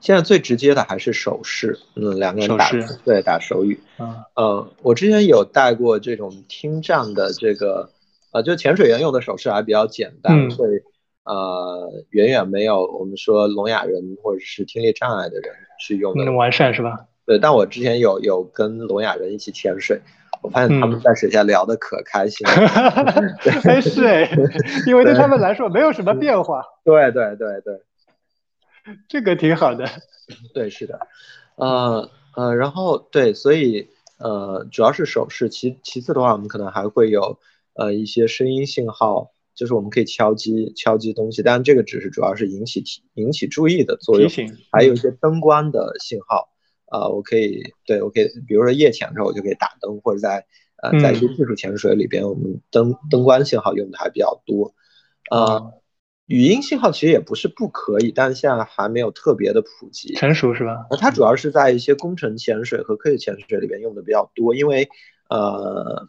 现在最直接的还是手势，嗯，两个人打对打手语，嗯，呃，我之前有带过这种听障的这个，呃，就潜水员用的手势还比较简单，会呃远远没有我们说聋哑人或者是听力障碍的人是用的完善是吧？对，但我之前有有跟聋哑人一起潜水，我发现他们在水下聊得可开心了，哎是哎，因为对他们来说没有什么变化，对对对对。这个挺好的，对，是的，呃呃，然后对，所以呃，主要是手势，其其次的话，我们可能还会有呃一些声音信号，就是我们可以敲击敲击东西，但这个只是主要是引起提引起注意的作用，还有一些灯光的信号，啊，我可以对我可以，比如说夜潜的时候，我就可以打灯，或者在呃在一些技术潜水里边，我们灯灯光信号用的还比较多，啊。语音信号其实也不是不可以，但是现在还没有特别的普及成熟，是吧？它主要是在一些工程潜水和科学潜水里边用的比较多，因为呃，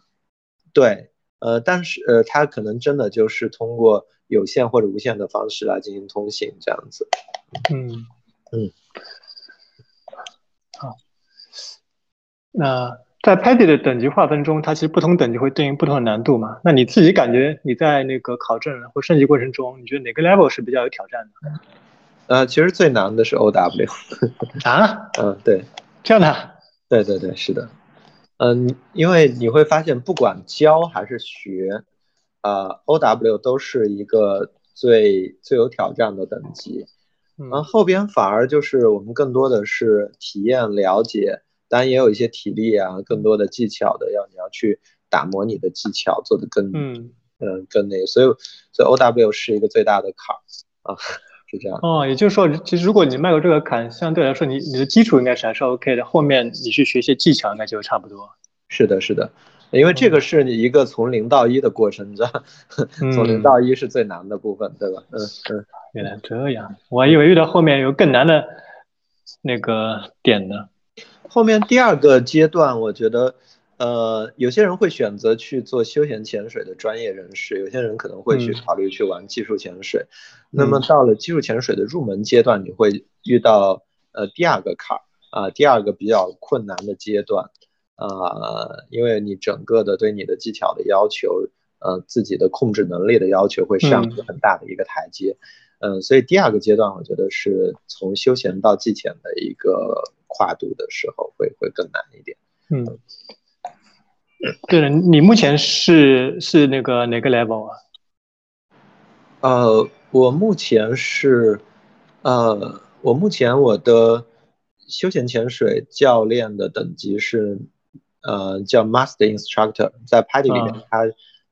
对，呃，但是呃，它可能真的就是通过有线或者无线的方式来进行通信这样子。嗯嗯，好，那在 PADI 的等级划分中，它其实不同等级会对应不同的难度嘛。那你自己感觉你在那个考证或升级过程中，你觉得哪个 level 是比较有挑战的？呃，其实最难的是 OW。啊？嗯，对，这样的。对对对，是的。嗯，因为你会发现，不管教还是学，呃，OW 都是一个最最有挑战的等级。嗯，后后边反而就是我们更多的是体验了解。当然也有一些体力啊，更多的技巧的，要你要去打磨你的技巧，做的更嗯嗯更那个，所以所以 O W 是一个最大的坎儿啊，是这样。哦，也就是说，其实如果你迈过这个坎，相对来说，你你的基础应该是还是 OK 的，后面你去学些技巧，应该就差不多。是的，是的，因为这个是你一个从零到一的过程，你知道，从零到一是最难的部分，对吧？嗯嗯，原来这样，我还以为遇到后面有更难的那个点呢。后面第二个阶段，我觉得，呃，有些人会选择去做休闲潜水的专业人士，有些人可能会去考虑去玩技术潜水。那么到了技术潜水的入门阶段，你会遇到呃第二个坎儿啊，第二个比较困难的阶段啊，因为你整个的对你的技巧的要求，呃，自己的控制能力的要求会上一个很大的一个台阶。嗯，所以第二个阶段，我觉得是从休闲到技潜的一个。跨度的时候会会更难一点。嗯，对了，你目前是是那个哪个 level 啊？呃，我目前是，呃，我目前我的休闲潜水教练的等级是，呃，叫 Master Instructor，在 PADI 里面，它，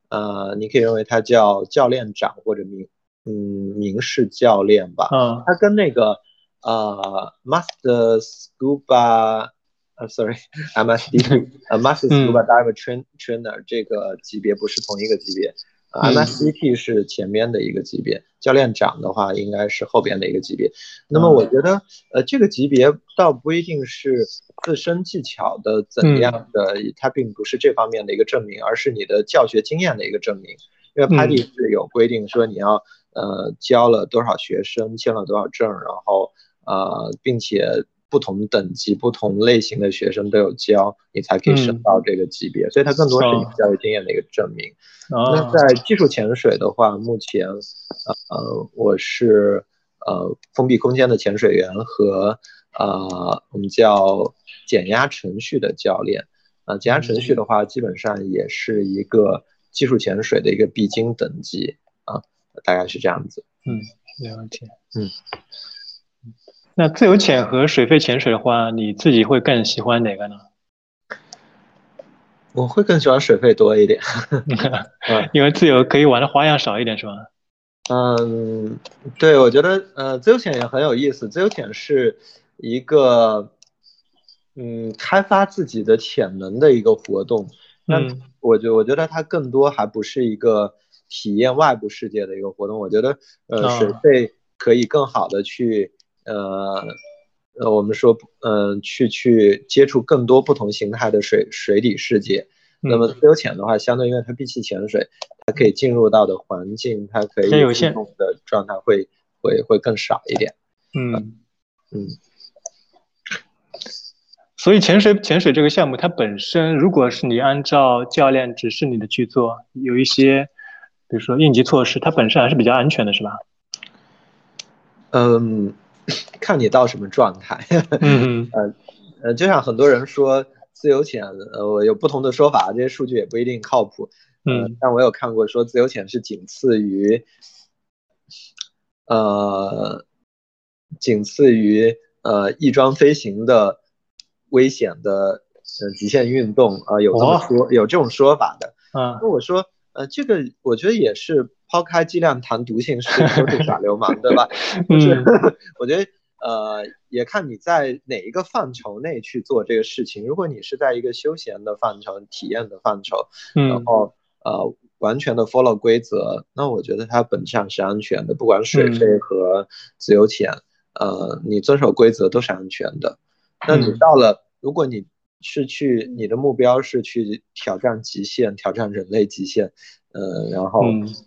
呃，你可以认为他叫教练长或者名，嗯，名士教练吧。嗯，它跟那个。呃，Master Scuba，呃，Sorry，MSD，呃，Master Scuba Diver Trainer 这个级别不是同一个级别，MSDT 是前面的一个级别，教练长的话应该是后边的一个级别。那么我觉得，呃，这个级别倒不一定是自身技巧的怎样的，它并不是这方面的一个证明，而是你的教学经验的一个证明。因为 PADI 是有规定说你要，呃，教了多少学生，签了多少证，然后。呃，并且不同等级、不同类型的学生都有教，你才可以升到这个级别，所以它更多是你教育经验的一个证明。那在技术潜水的话，目前，呃，我是呃封闭空间的潜水员和呃我们叫减压程序的教练。呃，减压程序的话，基本上也是一个技术潜水的一个必经等级啊，大概是这样子。嗯，了解。嗯。那自由潜和水肺潜水的话，你自己会更喜欢哪个呢？我会更喜欢水肺多一点，因为自由可以玩的花样少一点，是吧？嗯，对，我觉得呃，自由潜也很有意思。自由潜是一个嗯，开发自己的潜能的一个活动。那，我觉我觉得它更多还不是一个体验外部世界的一个活动。我觉得呃，水肺可以更好的去。呃，呃，我们说，嗯，去去接触更多不同形态的水水底世界。那么自由潜的话，相对因为它闭气潜水，它可以进入到的环境，它可以有限的状态会会会更少一点。嗯嗯。所以潜水潜水这个项目，它本身如果是你按照教练指示你的去做，有一些比如说应急措施，它本身还是比较安全的，是吧？嗯。看你到什么状态，嗯。呃呃，就像很多人说自由潜，呃，我有不同的说法，这些数据也不一定靠谱，嗯，但我有看过说自由潜是仅次于，呃，仅次于呃翼装飞行的危险的呃极限运动啊，有这么说有这种说法的，嗯，那我说呃这个我觉得也是。抛开剂量谈毒性，是都是耍流氓，对吧？就是，我觉得，呃，也看你在哪一个范畴内去做这个事情。如果你是在一个休闲的范畴、体验的范畴，然后呃，完全的 follow 规则，那我觉得它本质上是安全的。不管水费和自由潜，呃，你遵守规则都是安全的。那你到了，如果你是去，你的目标是去挑战极限，挑战人类极限。呃，然后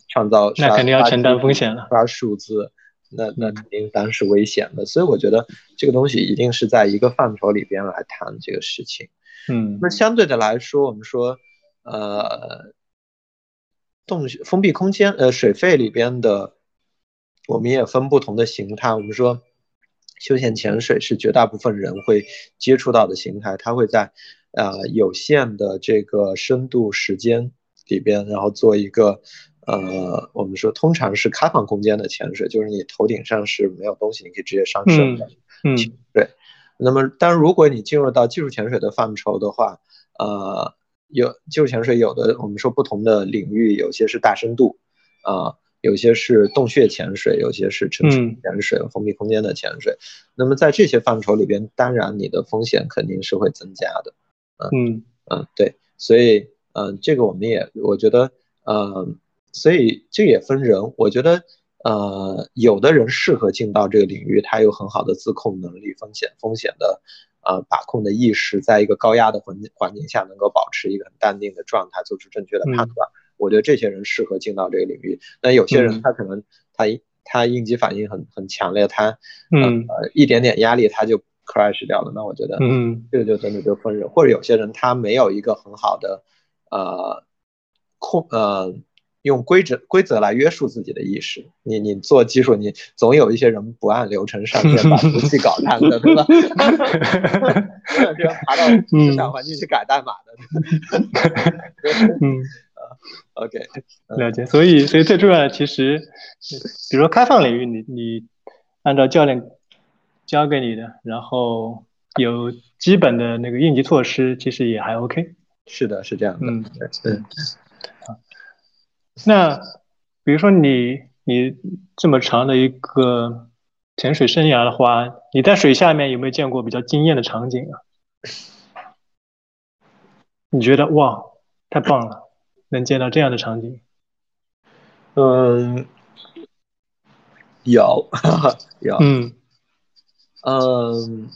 创造那肯定要承担风险了，刷数字，那那肯定当然是危险的。所以我觉得这个东西一定是在一个范畴里边来谈这个事情。嗯，那相对的来说，我们说，呃，洞封闭空间，呃，水肺里边的，我们也分不同的形态。我们说，休闲潜水是绝大部分人会接触到的形态，它会在呃有限的这个深度时间里边，然后做一个。呃，我们说通常是开放空间的潜水，就是你头顶上是没有东西，你可以直接上升的。嗯，对。那么，但如果你进入到技术潜水的范畴的话，呃，有技术潜水有的我们说不同的领域，有些是大深度，啊，有些是洞穴潜水，有些是沉船潜水、封闭空间的潜水。那么在这些范畴里边，当然你的风险肯定是会增加的。嗯嗯，对。所以，嗯，这个我们也我觉得，呃。所以这也分人，我觉得，呃，有的人适合进到这个领域，他有很好的自控能力，风险风险的，呃，把控的意识，在一个高压的环环境下，能够保持一个很淡定的状态，做出正确的判断。我觉得这些人适合进到这个领域。那有些人他可能他他应激反应很很强烈，他嗯呃一点点压力他就 crash 掉了。那我觉得，嗯，这个就真的就分人，或者有些人他没有一个很好的呃控呃。用规则规则来约束自己的意识，你你做技术，你总有一些人不按流程上线，把服务器搞烂的，对吧？这样爬到市场环境去改代码的。嗯 OK，了解。所以，所以最重要的其实，比如说开放领域，你你按照教练教给你的，然后有基本的那个应急措施，其实也还 OK。是的，是这样的。嗯，对。那比如说你你这么长的一个潜水生涯的话，你在水下面有没有见过比较惊艳的场景啊？你觉得哇，太棒了，能见到这样的场景？嗯，有 有，嗯嗯，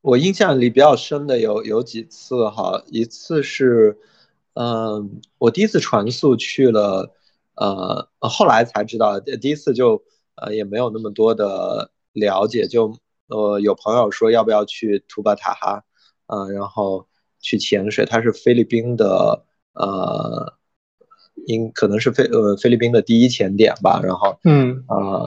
我印象里比较深的有有几次哈，一次是。嗯，我第一次传速去了，呃，后来才知道，第一次就呃也没有那么多的了解，就呃有朋友说要不要去图巴塔哈，嗯，然后去潜水，它是菲律宾的，呃，应可能是菲呃菲律宾的第一潜点吧，然后嗯啊，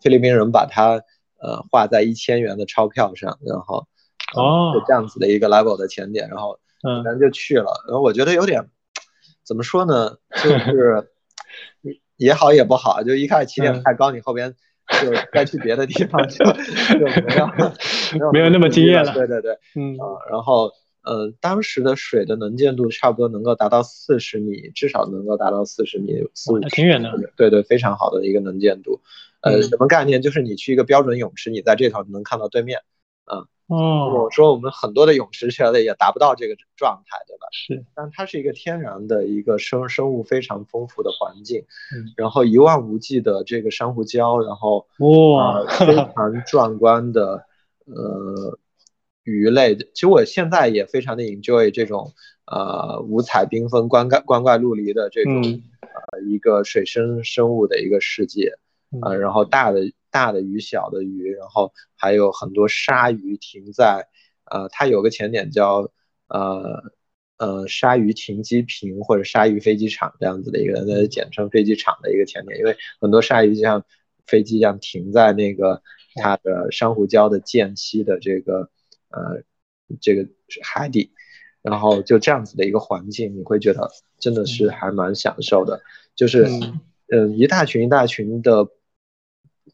菲律宾人把它呃画在一千元的钞票上，然后哦，这样子的一个 level 的潜点，然后。嗯，咱就去了，然后我觉得有点，怎么说呢，就是 也好也不好，就一开始起点太高，你后边就该去别的地方 就就没有没有那么惊艳了。对对对，嗯啊，然后呃，当时的水的能见度差不多能够达到四十米，至少能够达到四十米，四五挺远的。对对，非常好的一个能见度。呃，什么概念？就是你去一个标准泳池，你在这头能看到对面，啊。哦，我说我们很多的泳池现在也达不到这个状态，对吧？是，但它是一个天然的一个生生物非常丰富的环境，嗯，然后一望无际的这个珊瑚礁，然后哇，非常壮观的呃鱼类。其实我现在也非常的 enjoy 这种呃五彩缤纷、光怪光怪陆离的这种呃一个水生生物的一个世界，啊，然后大的。大的鱼、小的鱼，然后还有很多鲨鱼停在，呃，它有个前点叫，呃，呃，鲨鱼停机坪或者鲨鱼飞机场这样子的一个，那简称飞机场的一个前点，因为很多鲨鱼就像飞机一样停在那个它的珊瑚礁的间隙的这个，呃，这个海底，然后就这样子的一个环境，你会觉得真的是还蛮享受的，就是，嗯，一大群一大群的。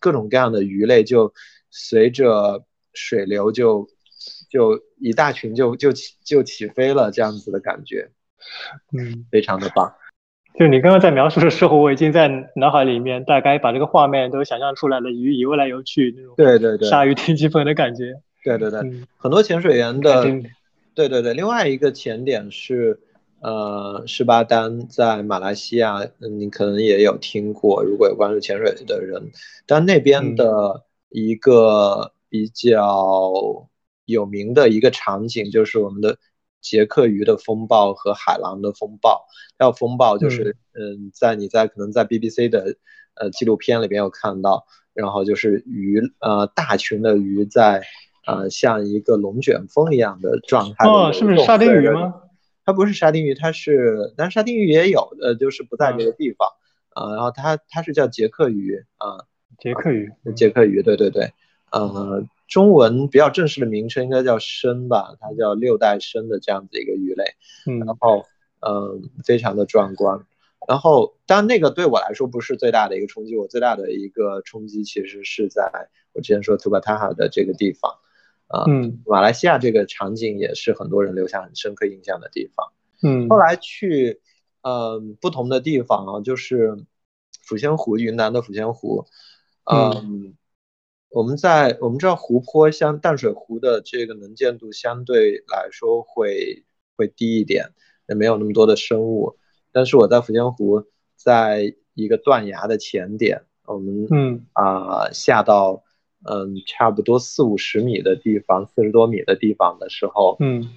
各种各样的鱼类就随着水流就就一大群就就起就起飞了，这样子的感觉，嗯，非常的棒。就你刚刚在描述的时候，我已经在脑海里面大概把这个画面都想象出来了，鱼游来游去那种，对对对，鲨鱼听机分的感觉。对对对，很多潜水员的，对对对。另外一个潜点是。呃，士巴丹在马来西亚，嗯，你可能也有听过。如果有关注潜水的人，但那边的一个比较有名的一个场景，就是我们的杰克鱼的风暴和海狼的风暴。要风暴就是，嗯，在你在可能在 BBC 的呃纪录片里边有看到，然后就是鱼，呃，大群的鱼在呃，像一个龙卷风一样的状态。哦，是不是沙丁鱼吗？它不是沙丁鱼，它是，但是沙丁鱼也有，呃，就是不在这个地方。呃，然后它它是叫捷克鱼啊，捷克鱼，捷克鱼，对对对，呃，中文比较正式的名称应该叫参吧，它叫六代参的这样子一个鱼类。嗯，然后，嗯，非常的壮观。然后，当然那个对我来说不是最大的一个冲击，我最大的一个冲击其实是在我之前说图巴塔哈的这个地方，啊，嗯，马来西亚这个场景也是很多人留下很深刻印象的地方，嗯，后来去，嗯，不同的地方啊，就是抚仙湖，云南的抚仙湖，嗯，我们在我们知道湖泊像淡水湖的这个能见度相对来说会会低一点，也没有那么多的生物。但是我在抚仙湖，在一个断崖的前点，我们嗯。啊下到嗯差不多四五十米的地方，四十多米的地方的时候，嗯，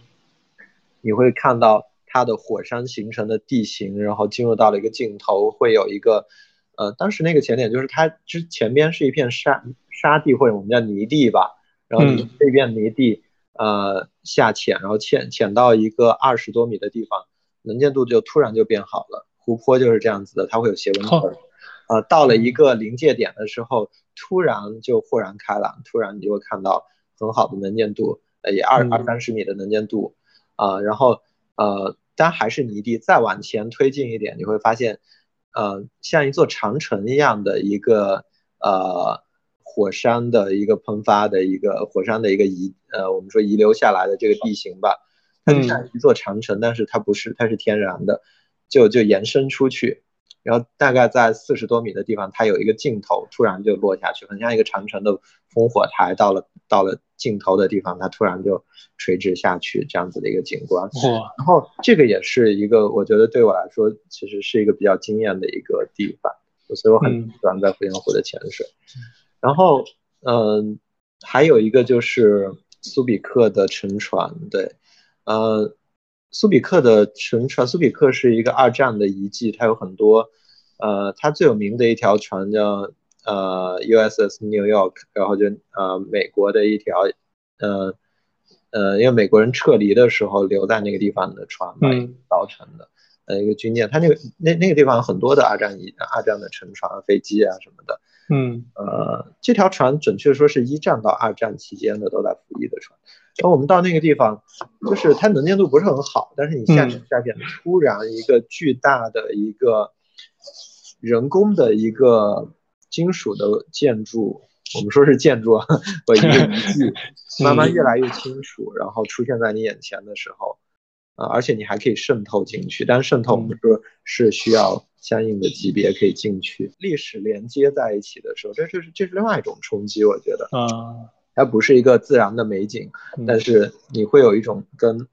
你会看到它的火山形成的地形，然后进入到了一个尽头，会有一个呃，当时那个前点就是它之前边是一片沙沙地或者我们叫泥地吧，然后你这片泥地呃下潜，然后潜潜到一个二十多米的地方。能见度就突然就变好了，湖泊就是这样子的，它会有斜纹层，呃，到了一个临界点的时候，突然就豁然开朗，突然你就会看到很好的能见度，呃，也二二三十米的能见度，啊，然后呃，当还是泥地，再往前推进一点，你会发现，呃，像一座长城一样的一个呃火山的一个喷发的一个火山的一个遗，呃，我们说遗留下来的这个地形吧。它就像一座长城，但是它不是，它是天然的，就就延伸出去，然后大概在四十多米的地方，它有一个尽头，突然就落下去，很像一个长城的烽火台，到了到了尽头的地方，它突然就垂直下去，这样子的一个景观。哇！然后这个也是一个，我觉得对我来说，其实是一个比较惊艳的一个地方，所以我很喜欢在抚仙湖的潜水。然后，嗯，还有一个就是苏比克的沉船，对。呃，苏比克的沉船，苏比克是一个二战的遗迹，它有很多，呃，它最有名的一条船叫呃 USS New York，然后就呃美国的一条，呃呃，因为美国人撤离的时候留在那个地方的船嘛，造成的，呃一个军舰，它那个那那个地方有很多的二战遗二战的沉船、飞机啊什么的，嗯，呃，这条船准确说是一战到二战期间的都在服役的船。然后我们到那个地方，就是它能见度不是很好，但是你下潜下边，突然一个巨大的一个人工的一个金属的建筑，我们说是建筑，或一个 遗迹，慢慢越来越清楚，然后出现在你眼前的时候，啊，而且你还可以渗透进去，但渗透我们说是需要相应的级别可以进去，历史连接在一起的时候，这就是这是另外一种冲击，我觉得。啊。它不是一个自然的美景，但是你会有一种跟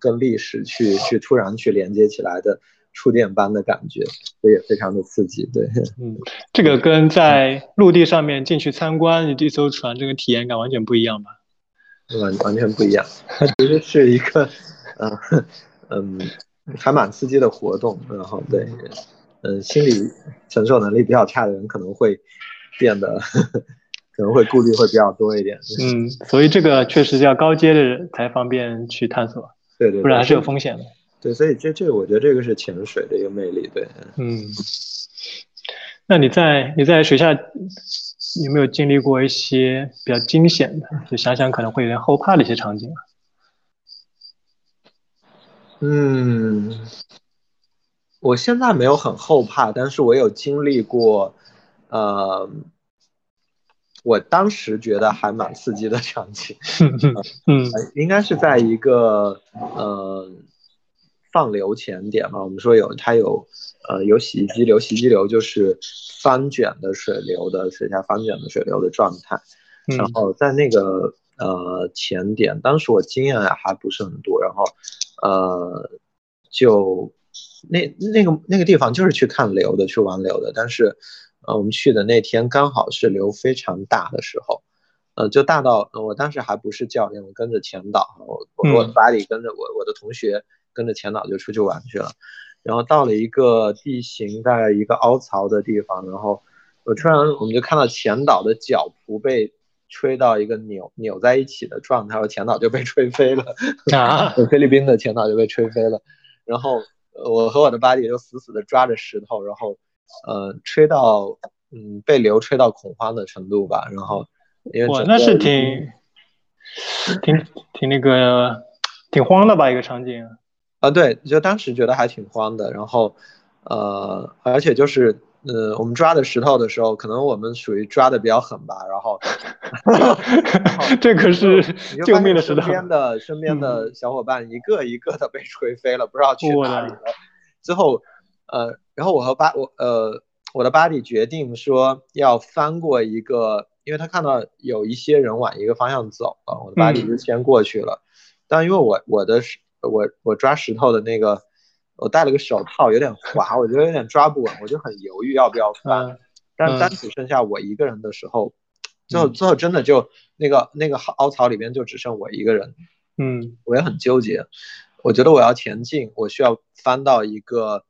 跟历史去去突然去连接起来的触电般的感觉，所以也非常的刺激。对，嗯，这个跟在陆地上面进去参观这艘船，这个体验感完全不一样吧？完完全不一样，它 其实是一个，嗯嗯，还蛮刺激的活动。然后对，嗯，心理承受能力比较差的人可能会变得。可能会顾虑会比较多一点，嗯，所以这个确实要高阶的人才方便去探索，对对，不然还是有风险的。对，所以这这我觉得这个是潜水的一个魅力，对，嗯。那你在你在水下有没有经历过一些比较惊险的？就想想可能会有点后怕的一些场景啊？嗯，我现在没有很后怕，但是我有经历过，呃。我当时觉得还蛮刺激的场景，嗯，应该是在一个呃放流前点嘛，我们说有它有呃有洗衣机流，洗衣机流就是翻卷的水流的水下翻卷的水流的状态，然后在那个呃前点，当时我经验还不是很多，然后呃就那那个那个地方就是去看流的，去玩流的，但是。呃，我们去的那天刚好是流非常大的时候，呃，就大到我当时还不是教练，我跟着前导，我我巴里跟着我我的同学跟着前导就出去玩去了，然后到了一个地形在一个凹槽的地方，然后我突然我们就看到前导的脚蹼被吹到一个扭扭在一起的状态，我前导就被吹飞了啊，菲律宾的前导就被吹飞了，然后我和我的 buddy 就死死的抓着石头，然后呃吹到嗯被流吹到恐慌的程度吧，然后因为那是挺挺挺那个挺慌的吧一个场景啊，对，就当时觉得还挺慌的，然后呃而且就是。呃，我们抓的石头的时候，可能我们属于抓的比较狠吧，然后，这可是救命的石头。身边的身边的小伙伴一个一个的被吹飞了，不知道去哪里了。最后，呃，然后我和巴我呃我的巴蒂决定说要翻过一个，因为他看到有一些人往一个方向走了，我的巴蒂就先过去了。但因为我我的我我抓石头的那个。我戴了个手套，有点滑，我觉得有点抓不稳，我就很犹豫要不要翻。但当只剩下我一个人的时候，最后最后真的就那个那个凹槽里边就只剩我一个人。嗯，我也很纠结。我觉得我要前进，我需要翻到一个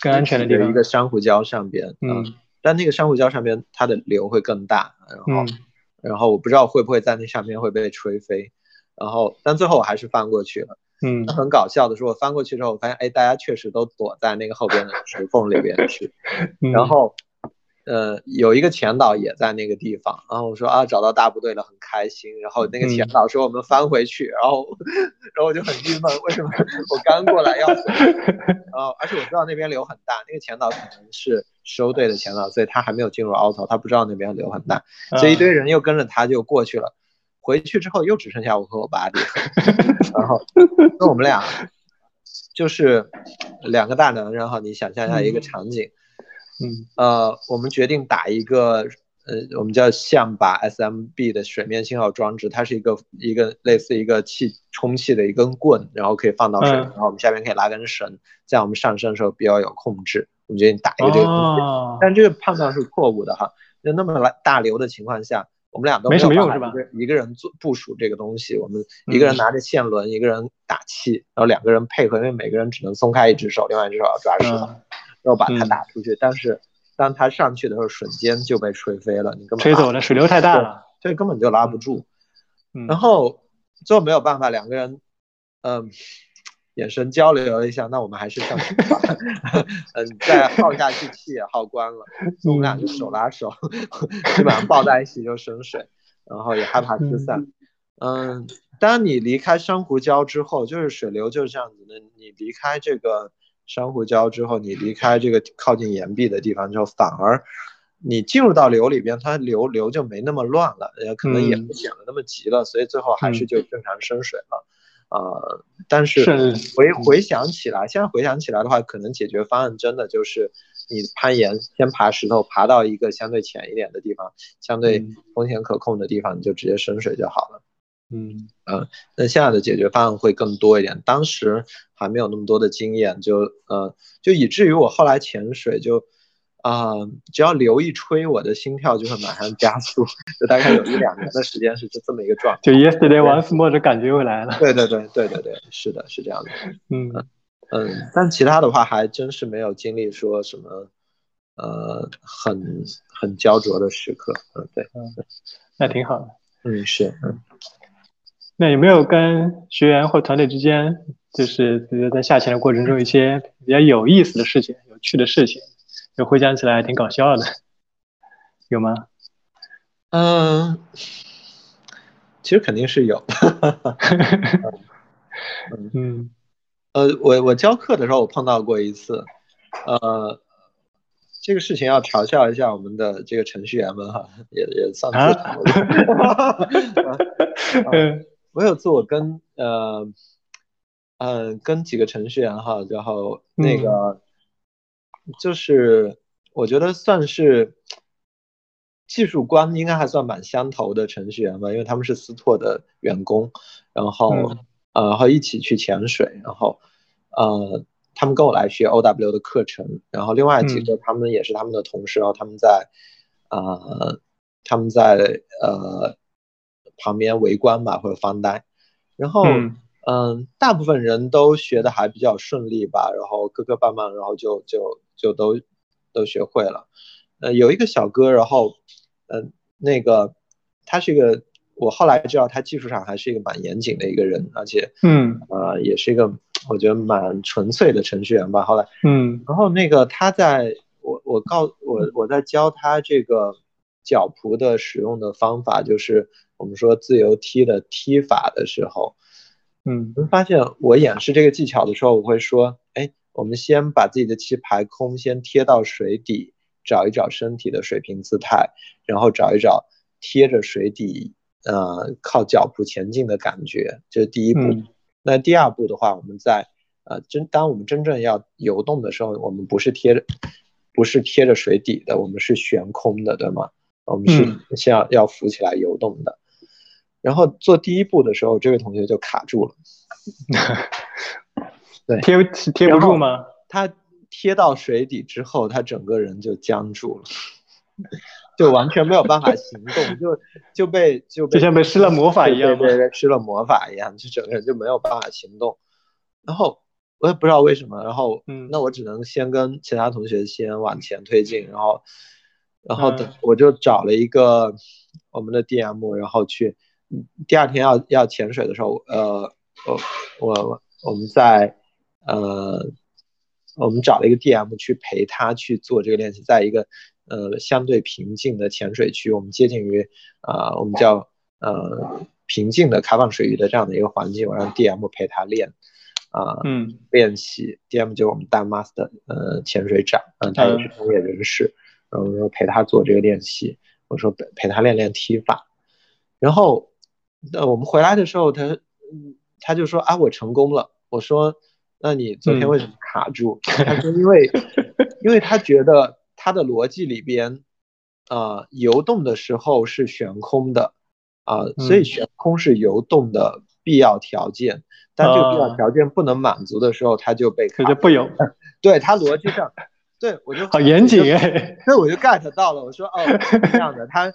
更安全的地方，一个珊瑚礁上边。嗯，但那个珊瑚礁上边它的流会更大，然后然后我不知道会不会在那上面会被吹飞。然后但最后我还是翻过去了。嗯，很搞笑的是，我翻过去之后，我发现，哎，大家确实都躲在那个后边的石缝里边去。然后，呃，有一个前导也在那个地方。然后我说啊，找到大部队了，很开心。然后那个前导说我们翻回去。然后，然后我就很郁闷，为什么我刚过来要？然后，而且我知道那边流很大，那个前导可能是收队的前导，所以他还没有进入凹槽，他不知道那边流很大，所以一堆人又跟着他就过去了。回去之后又只剩下我和我爸弟，然后那我们俩就是两个大男人哈，你想象一下一个场景，嗯呃，我们决定打一个呃，我们叫象拔 SMB 的水面信号装置，它是一个一个类似一个气充气的一根棍，然后可以放到水，然后我们下面可以拉根绳，这样我们上升的时候比较有控制。我们决定打一个这个东西，但这个判断是错误的哈，就那么来大流的情况下。我们俩都没什么用是吧？一个人做部署这个东西，我们一个人拿着线轮，一个人打气，然后两个人配合，因为每个人只能松开一只手，另外一只手要抓石头，然后把它打出去。但是当它上去的时候，瞬间就被吹飞了，你根本吹走了，水流太大了，所以根本就拉不住。然后最后没有办法，两个人，嗯。眼神交流了一下，那我们还是上去吧。嗯，再耗下去气也耗光了，我们俩就手拉手，基本上抱在一起就深水，然后也害怕失散。嗯，当你离开珊瑚礁之后，就是水流就是这样子的。你离开这个珊瑚礁之后，你离开这个靠近岩壁的地方之后，反而你进入到流里边，它流流就没那么乱了，也可能也不显得那么急了，所以最后还是就正常深水了。呃，但是回回想起来，现在回想起来的话，可能解决方案真的就是你攀岩，先爬石头，爬到一个相对浅一点的地方，相对风险可控的地方，你就直接深水就好了。嗯嗯，那现在的解决方案会更多一点，当时还没有那么多的经验，就呃，就以至于我后来潜水就。啊，只要流一吹，我的心跳就会马上加速，就大概有一两年的时间是这这么一个状态。就 yesterday once more 的感觉又来了。对对对对对对，是的，是这样的。嗯嗯，但其他的话还真是没有经历说什么，呃，很很焦灼的时刻。嗯，对，嗯，那挺好的。嗯，是，嗯。那有没有跟学员或团队之间，就是比如在下潜的过程中，一些比较有意思的事情、有趣的事情？就回想起来挺搞笑的，有吗？嗯，其实肯定是有。嗯，呃，我我教课的时候我碰到过一次，呃，这个事情要嘲笑一下我们的这个程序员们哈，也也。我有次我跟呃嗯跟几个程序员哈，然后那个。就是我觉得算是技术观应该还算蛮相投的程序员吧，因为他们是斯拓的员工，然后呃，然后一起去潜水，然后呃，他们跟我来学 OW 的课程，然后另外几个他们也是他们的同事，然后他们在呃他们在呃旁边围观吧或者发呆，然后。嗯，大部分人都学的还比较顺利吧，然后磕磕绊绊，然后就就就都都学会了。呃，有一个小哥，然后，嗯，那个他是一个，我后来知道他技术上还是一个蛮严谨的一个人，而且嗯呃也是一个我觉得蛮纯粹的程序员吧。后来嗯然后那个他在我我告我我在教他这个脚蹼的使用的方法，就是我们说自由踢的踢法的时候，嗯我们发现我演示这个技巧的时候，我会说，哎，我们先把自己的气排空，先贴到水底，找一找身体的水平姿态，然后找一找贴着水底，呃，靠脚蹼前进的感觉，这是第一步。嗯那第二步的话，我们在呃真当我们真正要游动的时候，我们不是贴着不是贴着水底的，我们是悬空的，对吗？我们是嗯先要要浮起来游动的。然后做第一步的时候，这位同学就卡住了，对贴贴不住吗？他贴到水底之后，他整个人就僵住了，就完全没有办法行动，就就被就被就像被施了魔法一样吗对对对，施了魔法一样，就整个人就没有办法行动。然后我也不知道为什么，然后嗯那我只能先跟其他同学先往前推进，然后然后等嗯我就找了一个我们的 DM，然后去第二天要要潜水的时候，呃，我我我们在呃我们找了一个 DM 去陪他去做这个练习，在一个呃相对平静的潜水区，我们接近于啊、呃我们叫呃平静的开放水域的这样的一个环境，我让 DM 陪他练啊、嗯练习，DM 就是我们大 master 呃潜水长，嗯、他也是专业人士，然后我说陪他做这个练习，我说陪陪他练练踢法，然后呃我们回来的时候，他嗯他就说啊我成功了，我说那你昨天为什么卡住？他说因为 因为他觉得他的逻辑里边，呃游动的时候是悬空的，啊、所以嗯悬空是游动的必要条件。但这个必要啊条件不能满足的时候，他就被卡住就不游，对他逻辑上，对我就好严谨我就哎。那我就 get 到了，我说哦，是这样的，他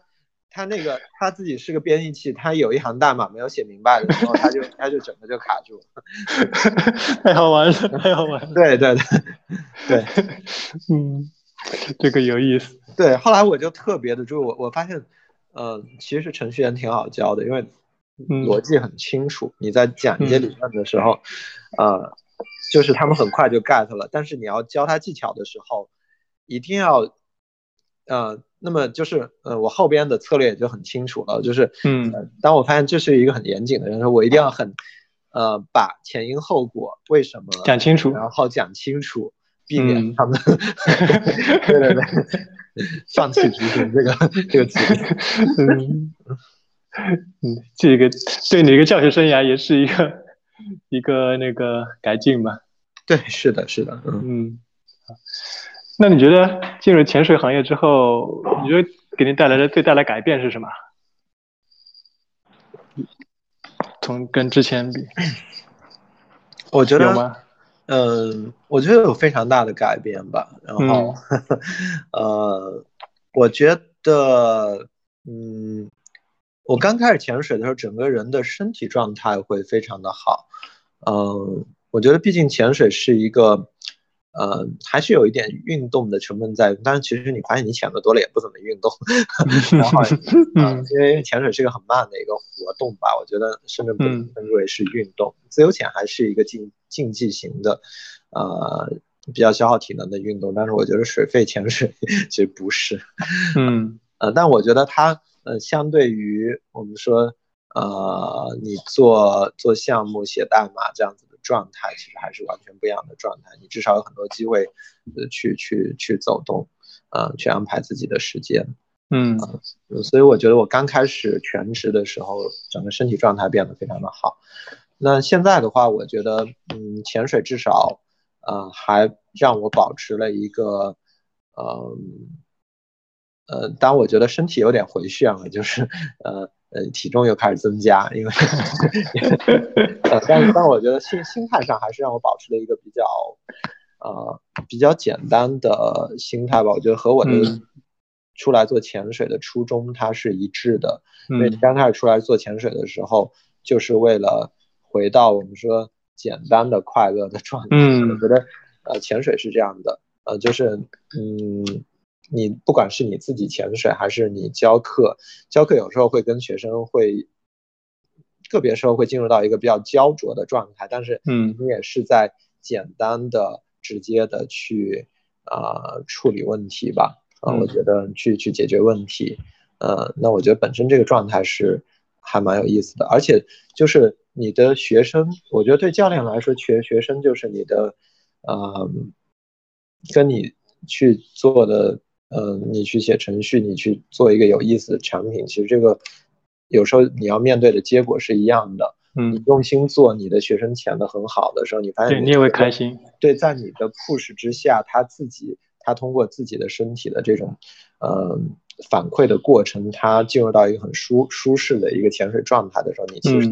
他那个他自己是个编译器，他有一行代码没有写明白的时候，他就他就整个就卡住了。太好玩了，太好玩了。对对对对 嗯，这个有意思。对，后来我就特别的注意，我我发现，呃，其实程序员挺好教的，因为嗯逻辑很清楚。你在讲一些理论的时候，呃，就是他们很快就 get 了，但是你要教他技巧的时候，一定要，呃，那么就是呃，我后边的策略也就很清楚了，就是嗯呃，当我发现这是一个很严谨的人，我一定要很，呃，把前因后果为什么讲清楚。然后讲清楚，避免嗯他们，对对对，放弃执行这个这个词。嗯嗯，这个对你一个教学生涯也是一个一个那个改进吧。对，是的，是的，嗯，嗯，好那你觉得进入潜水行业之后，你觉得给您带来的最大的改变是什么？从跟之前比，我觉得，有吗？嗯，我觉得有非常大的改变吧。然后，呃，我觉得，嗯，我刚开始潜水的时候，整个人的身体状态会非常的好。嗯，我觉得毕竟潜水是一个，呃，还是有一点运动的成分在。但是其实你发现你潜的多了也不怎么运动，然后，啊、嗯因为潜水是一个很慢的一个活动吧，我觉得甚至不能嗯称之为是运动。自由潜还是一个竞竞技型的，呃，比较消耗体能的运动。但是我觉得水肺潜水 其实不是，嗯呃，但我觉得它呃，相对于我们说呃，你做做项目、写代码这样子的状态，其实还是完全不一样的状态。你至少有很多机会，呃，去去去走动，呃，去安排自己的时间。嗯嗯所以我觉得我刚开始全职的时候，整个身体状态变得非常的好。那现在的话，我觉得，嗯，潜水至少，呃，还让我保持了一个，呃，呃，当我觉得身体有点回旋了，就是，呃呃，体重又开始增加，因为，呃，但是但我觉得心心态上还是让我保持了一个比较，呃，比较简单的心态吧。我觉得和我的嗯出来做潜水的初衷它是一致的。因为嗯刚开始出来做潜水的时候，就是为了回到我们说简单的快乐的状态。嗯我觉得，呃，潜水是这样的，呃，就是，嗯，你不管是你自己潜水还是你教课，教课有时候会跟学生会个别时候会进入到一个比较焦灼的状态，但是嗯，你也是在简单的、直接的去啊处理问题吧。啊，我觉得去去解决问题，呃，那我觉得本身这个状态是还蛮有意思的，而且就是你的学生，我觉得对教练来说，学学生就是你的，呃，跟你去做的，呃，你去写程序，你去做一个有意思的产品，其实这个有时候你要面对的结果是一样的。嗯，你用心做，你的学生潜的很好的时候，你发现你也会开心。对，在你的 push 之下，他自己。他通过自己的身体的这种，呃，反馈的过程，他进入到一个很舒舒适的一个潜水状态的时候，你其实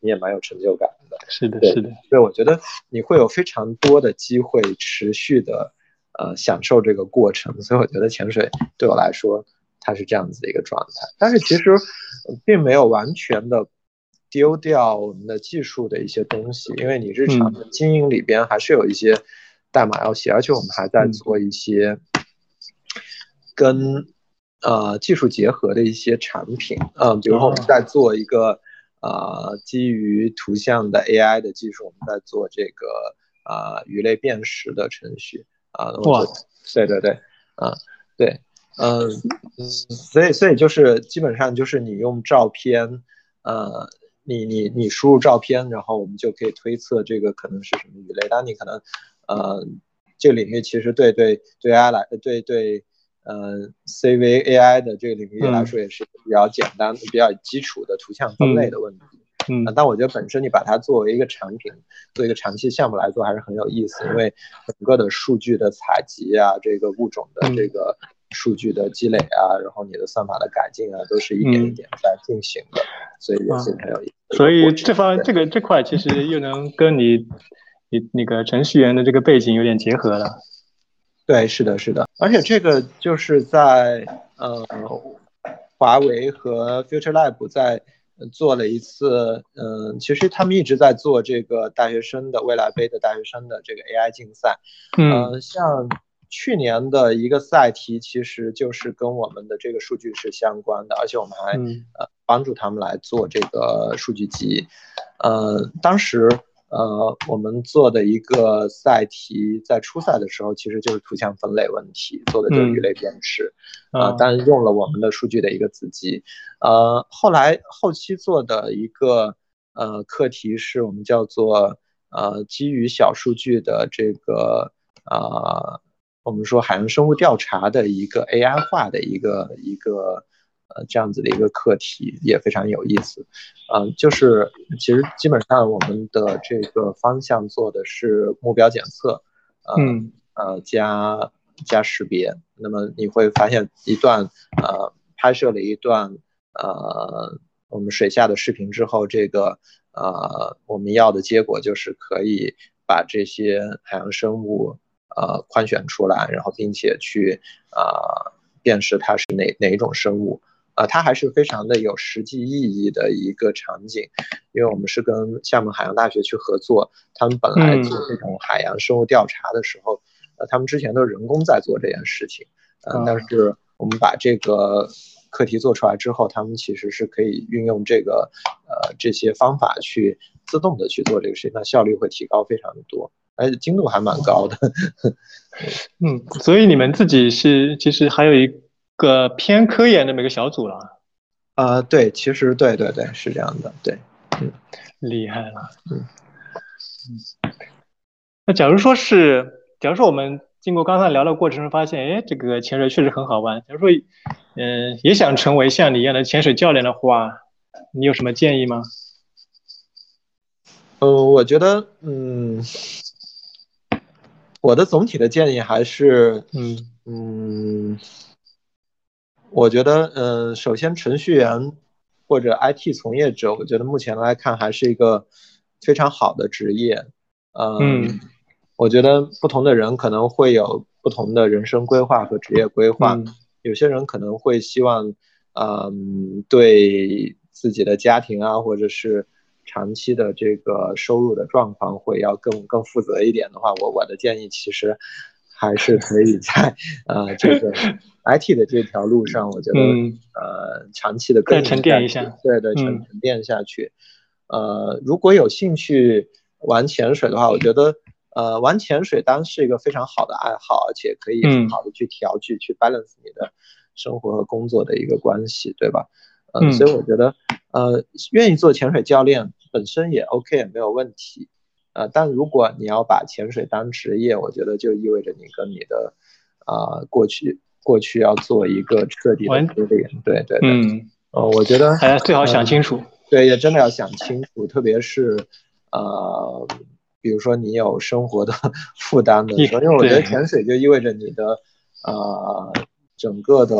你也蛮有成就感的。是的，是的。对，我觉得你会有非常多的机会持续的，呃，享受这个过程。所以我觉得潜水对我来说，它是这样子的一个状态。但是其实并没有完全的丢掉我们的技术的一些东西，因为你日常的经营里边还是有一些。代码要写，而且我们还在做一些跟呃技术结合的一些产品，嗯，比如说我们在做一个呃基于图像的 AI 的技术，我们在做这个呃鱼类辨识的程序啊。哇，对对对，啊，对，嗯，所以所以就是基本上就是你用照片，呃，你你你输入照片，然后我们就可以推测这个可能是什么鱼类，当你可能。呃，这个领域其实对对对 AI 来，对对，呃，CVAI 的这个领域来说也是比较简单、比较基础的图像分类的问题。嗯，但我觉得本身你把它作为一个产品，做一个长期项目来做，还是很有意思，因为整个的数据的采集啊，这个物种的这个数据的积累啊，然后你的算法的改进啊，都是一点一点在进行的，所以也是很有意思。所以这方这个这块其实又能跟你你。那个程序员的这个背景有点结合了，对，是的，是的，而且这个就是在呃，华为和 Future Lab 在做了一次，嗯，其实他们一直在做这个大学生的未来杯的大学生的这个 AI 竞赛，嗯，像去年的一个赛题，其实就是跟我们的这个数据是相关的，而且我们还呃帮助他们来做这个数据集，呃，当时。呃，我们做的一个赛题，在初赛的时候，其实就是图像分类问题，做的就是鱼类辨识，啊，但用了我们的数据的一个子集。呃，后来后期做的一个呃课题，是我们叫做呃基于小数据的这个呃，我们说海洋生物调查的一个 AI 化的一个一个。呃，这样子的一个课题也非常有意思，嗯，就是其实基本上我们的这个方向做的是目标检测，嗯，呃加加识别。那么你会发现一段呃拍摄了一段呃我们水下的视频之后，这个呃我们要的结果就是可以把这些海洋生物呃宽选出来，然后并且去呃辨识它是哪哪一种生物。啊，它还是非常的有实际意义的一个场景，因为我们是跟厦门海洋大学去合作，他们本来做这种海洋生物调查的时候，呃，他们之前都是人工在做这件事情，嗯，但是我们把这个课题做出来之后，他们其实是可以运用这个呃这些方法去自动的去做这个事情，那效率会提高非常的多，而且精度还蛮高的。嗯，所以你们自己是其实还有一。个偏科研的每个小组了，啊，对，其实对对对是这样的，对，嗯，厉害了，嗯嗯，那假如说是，假如说我们经过刚才聊的过程中发现，哎，这个潜水确实很好玩，假如说，嗯，也想成为像你一样的潜水教练的话，你有什么建议吗？嗯，我觉得，嗯，我的总体的建议还是，嗯嗯。我觉得，嗯，首先程序员或者 IT 从业者，我觉得目前来看还是一个非常好的职业。嗯，我觉得不同的人可能会有不同的人生规划和职业规划。有些人可能会希望，嗯，对自己的家庭啊，或者是长期的这个收入的状况会要更更负责一点的话，我我的建议其实还是可以在呃这个 IT 的这条路上，我觉得呃长期的再沉淀一下，对对，沉沉淀下去。呃，如果有兴趣玩潜水的话，我觉得呃玩潜水当然是一个非常好的爱好，而且可以很好的去调剂、去 balance 你的生活和工作的一个关系，对吧？嗯，所以我觉得呃愿意做潜水教练本身也 OK，也没有问题。呃，但如果你要把潜水当职业，我觉得就意味着你跟你的，啊，过去过去要做一个彻底的割裂。对对对，嗯，呃，我觉得大家最好想清楚。对，也真的要想清楚，特别是，呃，比如说你有生活的负担的时候，因为我觉得潜水就意味着你的，呃，整个的，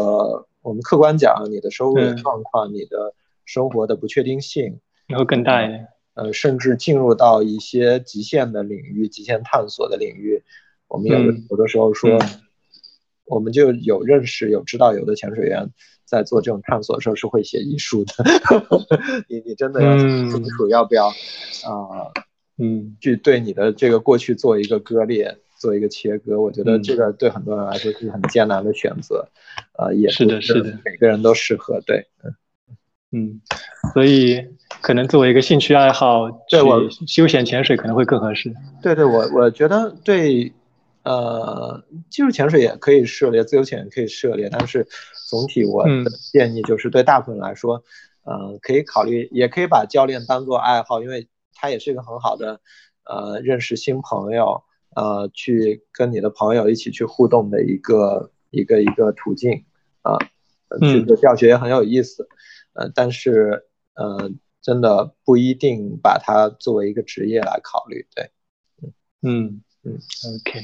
我们客观讲，你的收入的状况，你的生活的不确定性然后更大一点。呃，甚至进入到一些极限的领域、极限探索的领域，我们有的有的时候说，我们就有认识、有知道，有的潜水员在做这种探索的时候是会写遗书的。你你真的要清楚要不要啊？嗯，去对你的这个过去做一个割裂，做一个切割。我觉得这个对很多人来说是很艰难的选择，呃，也是的，是的，每个人都适合。对，嗯嗯，所以。可能作为一个兴趣爱好，对我休闲潜水可能会更合适。对对，我我觉得对，呃，技术潜水也可以涉猎，自由潜也可以涉猎，但是总体我的建议就是对大部分人来说，呃，可以考虑，也可以把教练当做爱好，因为他也是一个很好的，呃，认识新朋友，呃，去跟你的朋友一起去互动的一个一个一个途径啊。这个教学也很有意思，呃，但是呃。真的不一定把它作为一个职业来考虑，对，嗯嗯，OK，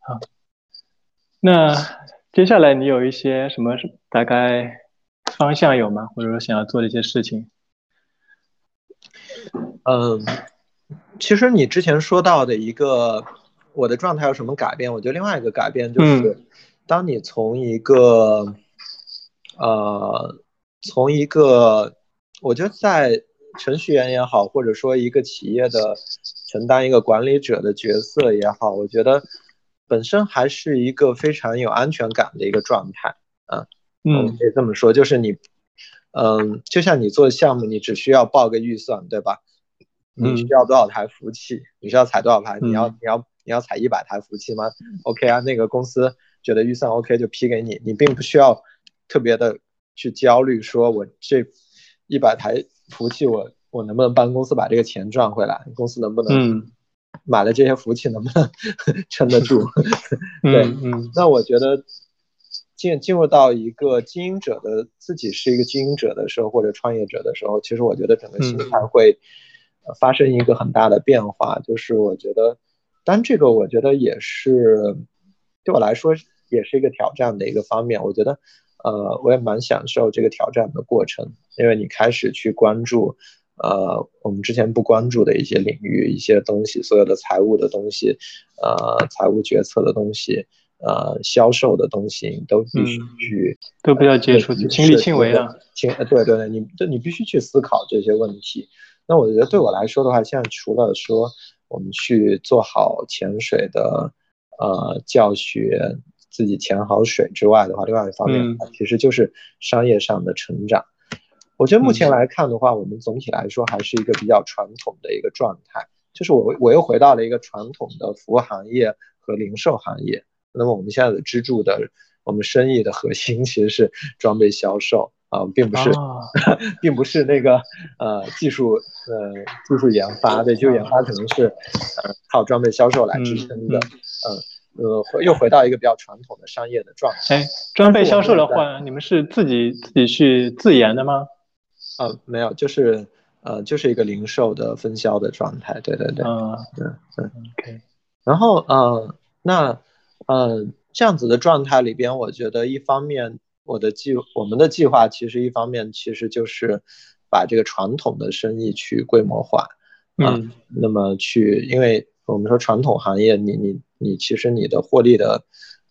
好，那接下来你有一些什么大概方向有吗？或者说想要做的一些事情？嗯，其实你之前说到的一个我的状态有什么改变？我觉得另外一个改变就是，当你从一个呃，从一个我觉得在程序员也好，或者说一个企业的承担一个管理者的角色也好，我觉得本身还是一个非常有安全感的一个状态啊。嗯，可以这么说，就是你，嗯，就像你做项目，你只需要报个预算，对吧？你需要多少台服务器？你需要采多少台？你要你要你要采一百台服务器吗？OK 啊，那个公司觉得预算 OK 就批给你，你并不需要特别的去焦虑，说我这。一百台服务器，我我能不能帮公司把这个钱赚回来？公司能不能买了这些服务器能不能 撑得住？对，嗯，那我觉得进进入到一个经营者的自己是一个经营者的时候，或者创业者的时候，其实我觉得整个心态会发生一个很大的变化。就是我觉得，但这个我觉得也是对我来说也是一个挑战的一个方面。我觉得。呃，我也蛮享受这个挑战的过程，因为你开始去关注，呃，我们之前不关注的一些领域、一些东西，所有的财务的东西，呃，财务决策的东西，呃，销售的东西，你都必须去，都不要接触，亲力亲为的，亲，对对对，你对你必须去思考这些问题。那我觉得对我来说的话，现在除了说我们去做好潜水的，呃，教学。自己潜好水之外的话，另外一方面其实就是商业上的成长。我觉得目前来看的话，我们总体来说还是一个比较传统的一个状态，就是我我又回到了一个传统的服务行业和零售行业。那么我们现在的支柱的我们生意的核心其实是装备销售啊，并不是 并不是那个呃技术呃技术研发对，技术研发可能是呃靠装备销售来支撑的，嗯。呃，回又回到一个比较传统的商业的状态。哎，装备销售的话，你们是自己自己去自研的吗？呃，没有，就是呃，就是一个零售的分销的状态。对对对，嗯嗯嗯，OK。然后呃，那呃这样子的状态里边，我觉得一方面我的计我们的计划其实一方面其实就是把这个传统的生意去规模化嗯，那么去因为。我们说传统行业，你你你，其实你的获利的，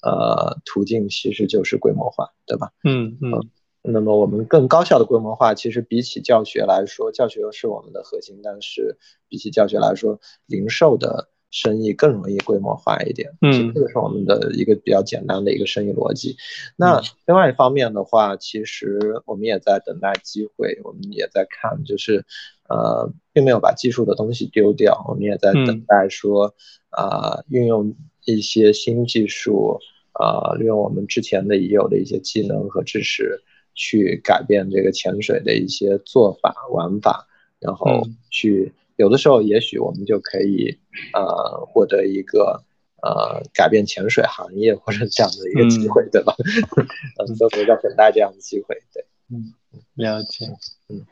呃，途径其实就是规模化，对吧？嗯嗯。那么我们更高效的规模化，其实比起教学来说，教学是我们的核心，但是比起教学来说，零售的生意更容易规模化一点。嗯，这个是我们的一个比较简单的一个生意逻辑。那另外一方面的话，其实我们也在等待机会，我们也在看，就是呃，并没有把技术的东西丢掉，我们也在等待说啊，运用一些新技术，啊，利用我们之前的已有的一些技能和知识。去改变这个潜水的一些做法玩法，然后去有的时候也许我们就可以呃获得一个呃改变潜水行业或者这样的一个机会，对吧？嗯，都在等待这样的机会，对，嗯，了解，嗯，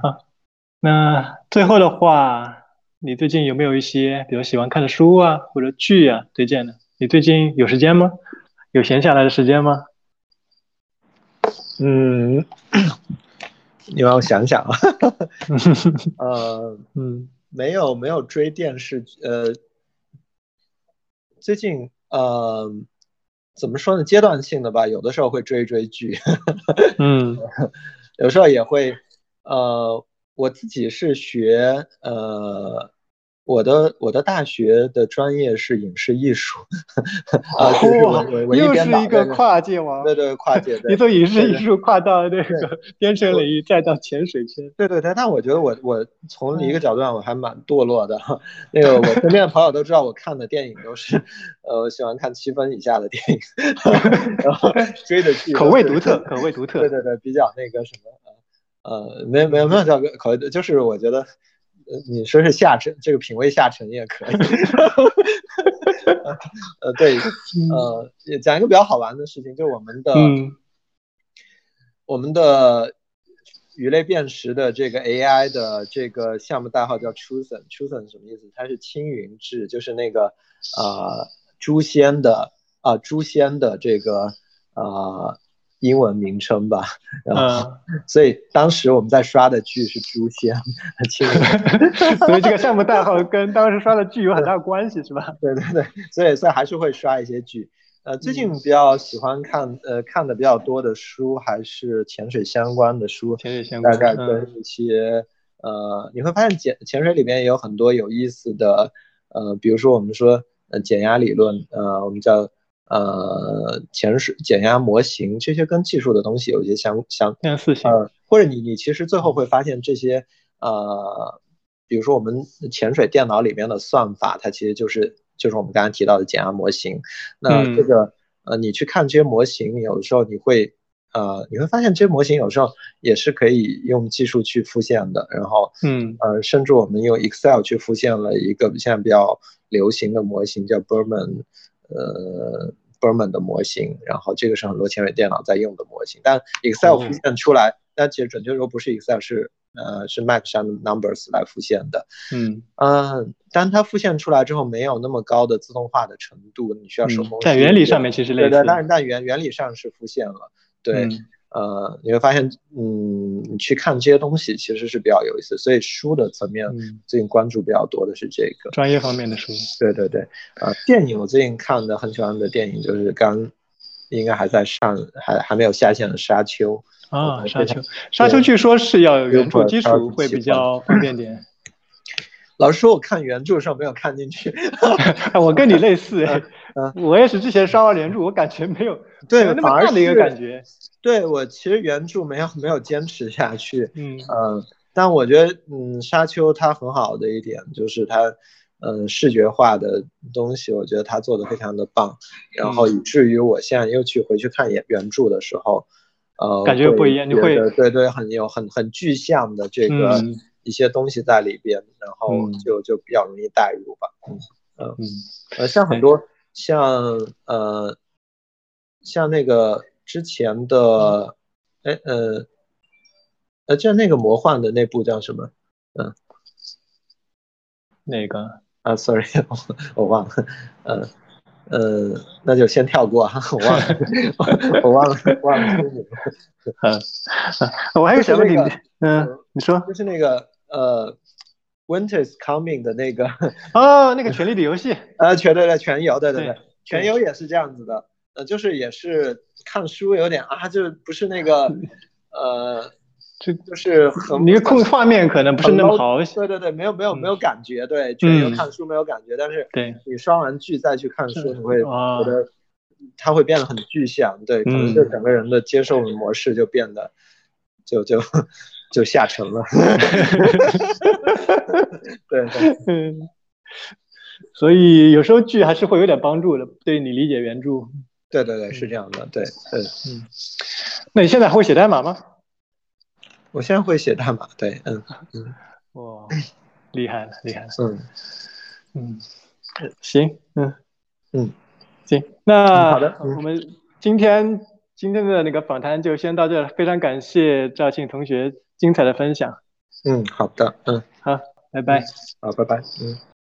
好，好，那最后的话，你最近有没有一些比较喜欢看的书啊或者剧啊推荐的？你最近有时间吗？有闲下来的时间吗？嗯，你让我想想啊，呃，嗯，没有没有追电视，呃，最近呃，怎么说呢？阶段性的吧，有的时候会追追剧，嗯，有时候也会，呃，我自己是学呃。我的我的大学的专业是影视艺术，啊，又是一个跨界王，对对跨界，你从影视艺术跨到那个 编程领域，再到潜水圈，对对对。但我觉得我我从一个角度上我还蛮堕落的，那个我身边的朋友都知道，我看的电影都是，呃，我喜欢看七分以下的电影，然后追的剧，口味独特，口味独特，对对对，比较那个什么，呃，没没有没有叫考虑，就是我觉得。你说是下沉，这个品味下沉也可以。呃，对，呃，也讲一个比较好玩的事情，就是我们的我们的鱼类辨识的这个 AI 的这个项目代号叫 Chusen，Chusen 什么意思？它是青云志，就是那个呃诛仙的啊诛仙的这个呃。英文名称吧，然后，所以当时我们在刷的剧是《诛仙》，所以这个项目代号跟当时刷的剧有很大关系，是吧？对对对，所以所以还是会刷一些剧。呃，最近比较喜欢看，呃，看的比较多的书还是潜水相关的书，潜水相关，大概跟一些，呃，你会发现潜潜水里面也有很多有意思的，呃，比如说我们说，呃，减压理论，呃，我们叫。呃，潜水减压模型这些跟技术的东西有一些相相相似性，呃，或者你你其实最后会发现这些呃，比如说我们潜水电脑里面的算法，它其实就是就是我们刚才提到的减压模型。那这个呃，你去看这些模型，有的时候你会呃，你会发现这些模型有时候也是可以用技术去复现的。然后嗯呃，甚至我们用 Excel 去复现了一个现在比较流行的模型，叫 Berman。呃，Berman 的模型，然后这个是很多前卫电脑在用的模型，但 Excel 复现出来，但其实准确说不是 Excel，是呃是 Mac 上的 Numbers 来复现的。嗯嗯，但它复现出来之后没有那么高的自动化的程度，你需要手工。在原理上面其实类似，对，但是但原原理上是复现了，对。呃，你会发现，嗯，你去看这些东西其实是比较有意思，所以书的层面最近关注比较多的是这个专业方面的书。对对对，呃，电影我最近看的很喜欢的电影就是刚应该还在上，还还没有下线的《沙丘》啊，《沙丘》《沙丘》据说是要有原著基础会比较方便点。老师说，我看原著的时候没有看进去，我跟你类似，我也是之前刷完原著，我感觉没有对那么大的一个感觉。对我其实原著没有没有坚持下去，嗯。但我觉得嗯沙丘它很好的一点就是它嗯视觉化的东西，我觉得它做的非常的棒，然后以至于我现在又去回去看原原著的时候，呃感觉不一样，你会对对很有很很具象的这个一些东西在里边，然后就就比较容易带入吧，嗯嗯。呃像很多像呃像那个。之前的，哎呃，呃，就那个魔幻的那部叫什么？嗯，那个。啊，sorry，我 我忘了，呃呃，那就先跳过哈，我忘了，我忘了，忘了。嗯，我还有小问题，嗯，你说，就是那个呃，Winter's Coming 的那个，哦，那个权力的游戏，啊，全对对，全游，对。对对，全游也是这样子的。呃，就是也是看书有点啊，就不是那个，呃，就就是很你控画面可能不是那么好。对对对，没有没有没有感觉，对，卷轴看书没有感觉，但是对你刷完剧再去看书，你会觉得它会变得很具象，对，可能就整个人的接受模式就变得就就就下沉了。对对，所以有时候剧还是会有点帮助的，对你理解原著。对对对，是这样的，对，嗯嗯。那你现在还会写代码吗？我现在会写代码，对，嗯嗯，哇，厉害了，厉害了，嗯嗯，行，嗯嗯，行，那好的，我们今天今天的那个访谈就先到这，非常感谢赵庆同学精彩的分享。嗯，好的，嗯，好，拜拜，好，拜拜，嗯。